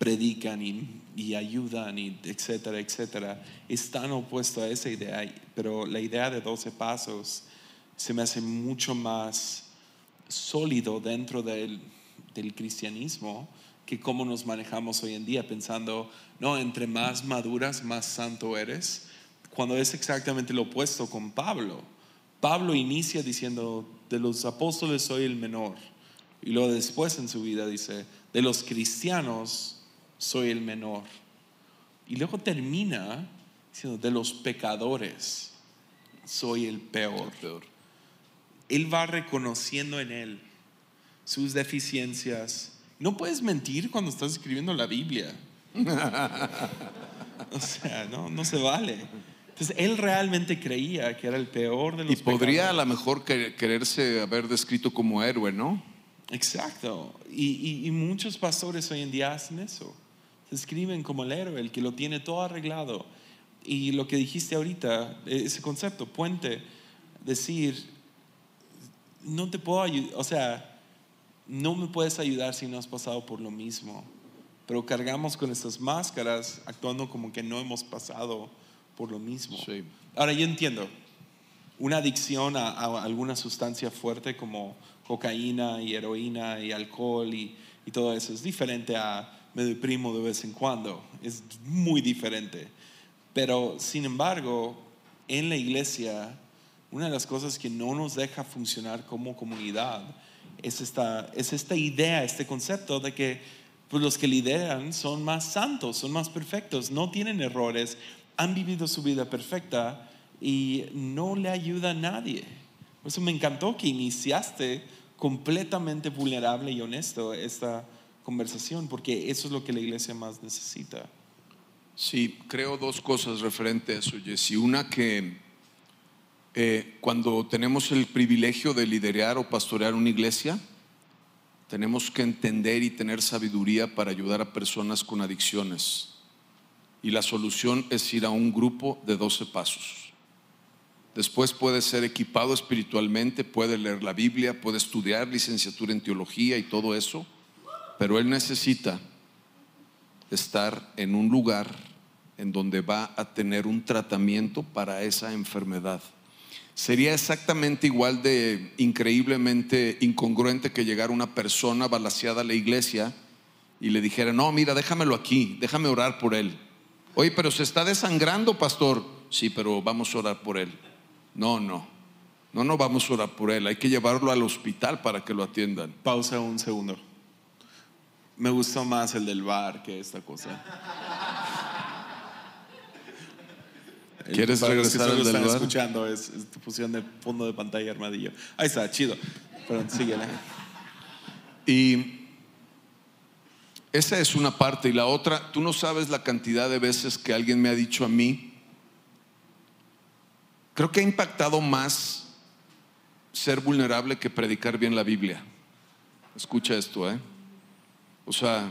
predican y, y ayudan, y etcétera, etcétera. Es tan opuesto a esa idea, pero la idea de 12 pasos se me hace mucho más sólido dentro del, del cristianismo que cómo nos manejamos hoy en día, pensando, no, entre más maduras, más santo eres, cuando es exactamente lo opuesto con Pablo. Pablo inicia diciendo, de los apóstoles soy el menor, y luego después en su vida dice, de los cristianos soy el menor. Y luego termina diciendo, de los pecadores soy el peor peor. él va reconociendo en él sus deficiencias. No puedes mentir cuando estás escribiendo la Biblia. o sea, no, no se vale. Entonces, él realmente creía que era el peor de los Y podría a pecadores. lo mejor que- quererse haber descrito como héroe, ¿no? Exacto. Y, y- y muchos pastores hoy en día hacen eso. Se escriben como el héroe, el que lo tiene todo arreglado. Y lo que dijiste ahorita, ese concepto, puente, decir, no te puedo ayudar, o sea, no me puedes ayudar si no has pasado por lo mismo. Pero cargamos con estas máscaras actuando como que no hemos pasado por lo mismo. Sí. Ahora yo entiendo, una adicción a, a alguna sustancia fuerte como cocaína y heroína y alcohol y, y todo eso es diferente a me deprimo de vez en cuando. Es muy diferente. Pero, sin embargo, en la iglesia, una de las cosas que no nos deja funcionar como comunidad es esta, es esta idea, este concepto de que pues, los que lideran son más santos, son más perfectos, no tienen errores, han vivido su vida perfecta y no le ayuda a nadie. Por eso me encantó que iniciaste completamente vulnerable y honesto esta conversación, porque eso es lo que la iglesia más necesita. Sí, creo dos cosas referente a eso, Jesse. Una que eh, cuando tenemos el privilegio de liderar o pastorear una iglesia, tenemos que entender y tener sabiduría para ayudar a personas con adicciones. Y la solución es ir a un grupo de 12 pasos. Después puede ser equipado espiritualmente, puede leer la Biblia, puede estudiar licenciatura en teología y todo eso, pero él necesita estar en un lugar en donde va a tener un tratamiento para esa enfermedad. Sería exactamente igual de increíblemente incongruente que llegara una persona balaseada a la iglesia y le dijera, no, mira, déjamelo aquí, déjame orar por él. Oye, pero se está desangrando, pastor. Sí, pero vamos a orar por él. No, no, no, no vamos a orar por él. Hay que llevarlo al hospital para que lo atiendan. Pausa un segundo. Me gustó más el del bar que esta cosa. ¿Quieres Para los que regresar al del están bar? escuchando, es, es tu posición de fondo de pantalla armadillo. Ahí está, chido. Pero síguele. Y esa es una parte. Y la otra, tú no sabes la cantidad de veces que alguien me ha dicho a mí, creo que ha impactado más ser vulnerable que predicar bien la Biblia. Escucha esto, ¿eh? O sea,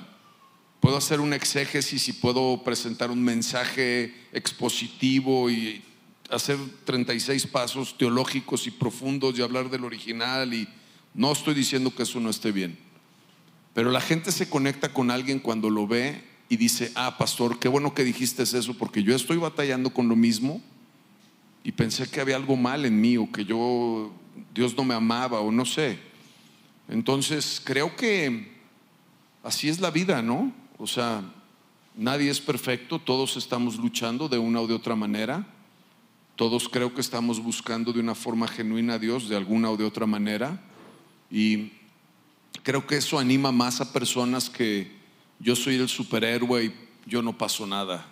puedo hacer un exégesis y puedo presentar un mensaje expositivo y hacer 36 pasos teológicos y profundos y hablar del original y no estoy diciendo que eso no esté bien. Pero la gente se conecta con alguien cuando lo ve y dice, ah, pastor, qué bueno que dijiste eso porque yo estoy batallando con lo mismo y pensé que había algo mal en mí o que yo, Dios no me amaba o no sé. Entonces, creo que así es la vida, ¿no? O sea, nadie es perfecto, todos estamos luchando de una o de otra manera, todos creo que estamos buscando de una forma genuina a Dios de alguna o de otra manera y creo que eso anima más a personas que yo soy el superhéroe y yo no paso nada.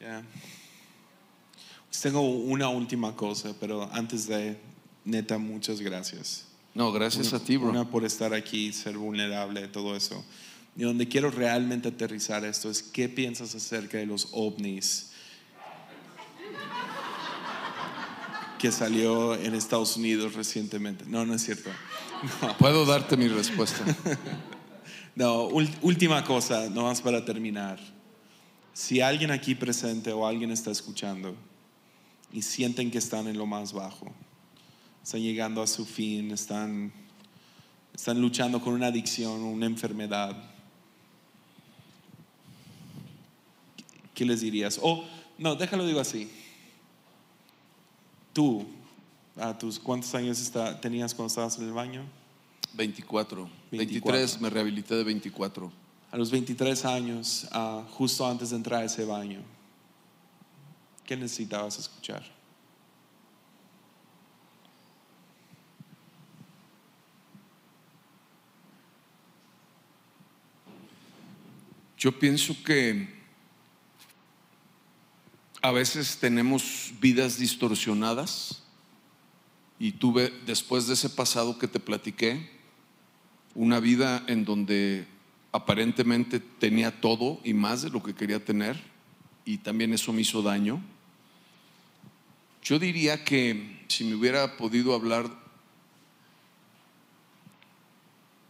Ya. Pues tengo una última cosa, pero antes de, neta, muchas gracias. No, gracias Una- a ti, bro. Una por estar aquí, ser vulnerable, todo eso. Y donde quiero realmente aterrizar esto es qué piensas acerca de los ovnis que salió en Estados Unidos recientemente. No, no es cierto. Puedo darte mi respuesta. No, última cosa, no más para terminar. Si alguien aquí presente o alguien está escuchando y sienten que están en lo más bajo, están llegando a su fin, están, están luchando con una adicción, una enfermedad, ¿qué les dirías? O, no, déjalo digo así. Tú, a tus, ¿cuántos años está- tenías cuando estabas en el baño? 24. 24. 23, me rehabilité de 24. A los 23 años, ah, justo antes de entrar a ese baño, ¿qué necesitabas escuchar? Yo pienso que a veces tenemos vidas distorsionadas y tuve, después de ese pasado que te platiqué, una vida en donde aparentemente tenía todo y más de lo que quería tener y también eso me hizo daño. Yo diría que si me hubiera podido hablar,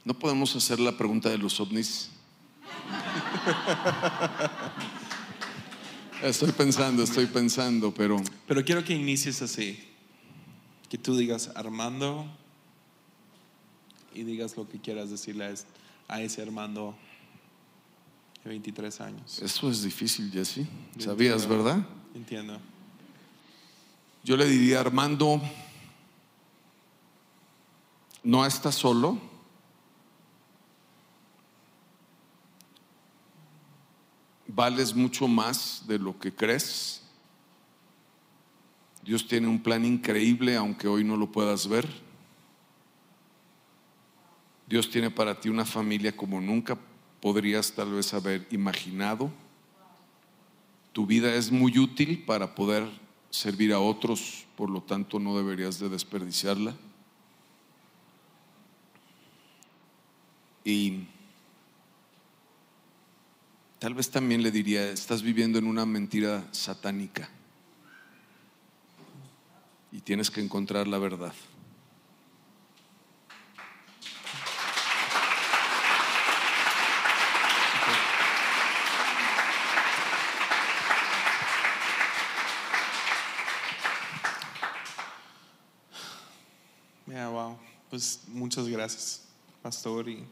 no podemos hacer la pregunta de los ovnis. Estoy pensando, estoy pensando, pero Pero quiero que inicies así, que tú digas Armando y digas lo que quieras decirle a es- a ese Armando de 23 años. eso es difícil, Jesse. ¿Sabías, Entiendo. verdad? Entiendo. Yo le diría, Armando, no estás solo. Vales mucho más de lo que crees. Dios tiene un plan increíble, aunque hoy no lo puedas ver. Dios tiene para ti una familia como nunca podrías tal vez haber imaginado. Tu vida es muy útil para poder servir a otros, por lo tanto no deberías de desperdiciarla. Y tal vez también le diría, estás viviendo en una mentira satánica y tienes que encontrar la verdad. Yeah, wow. Pues muchas gracias, pastor, y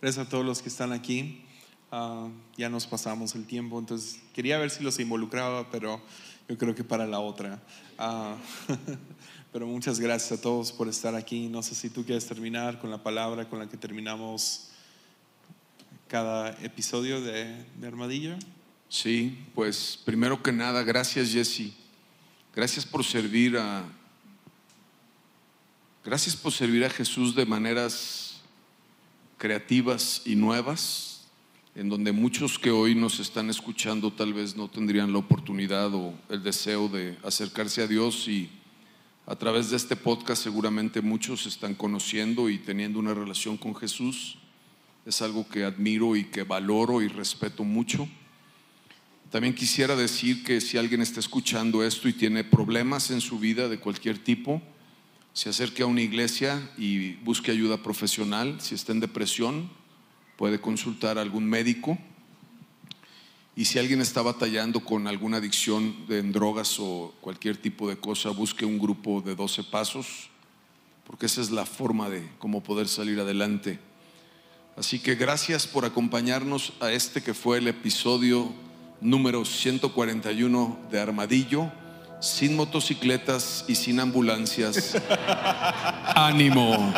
gracias a todos los que están aquí. Ah, ya nos pasamos el tiempo, entonces quería ver si los involucraba, pero yo creo que para la otra. Ah, pero muchas gracias a todos por estar aquí. No sé si tú quieres terminar con la palabra con la que terminamos cada episodio de, de Armadillo. Sí, pues primero que nada, gracias Jesse. Gracias por servir a Gracias por servir a Jesús de maneras creativas y nuevas, en donde muchos que hoy nos están escuchando tal vez no tendrían la oportunidad o el deseo de acercarse a Dios y a través de este podcast seguramente muchos están conociendo y teniendo una relación con Jesús. Es algo que admiro y que valoro y respeto mucho. También quisiera decir que si alguien está escuchando esto y tiene problemas en su vida de cualquier tipo, se acerque a una iglesia y busque ayuda profesional. Si está en depresión, puede consultar a algún médico. Y si alguien está batallando con alguna adicción en drogas o cualquier tipo de cosa, busque un grupo de 12 pasos, porque esa es la forma de cómo poder salir adelante. Así que gracias por acompañarnos a este que fue el episodio número 141 de Armadillo sin motocicletas y sin ambulancias. Ánimo.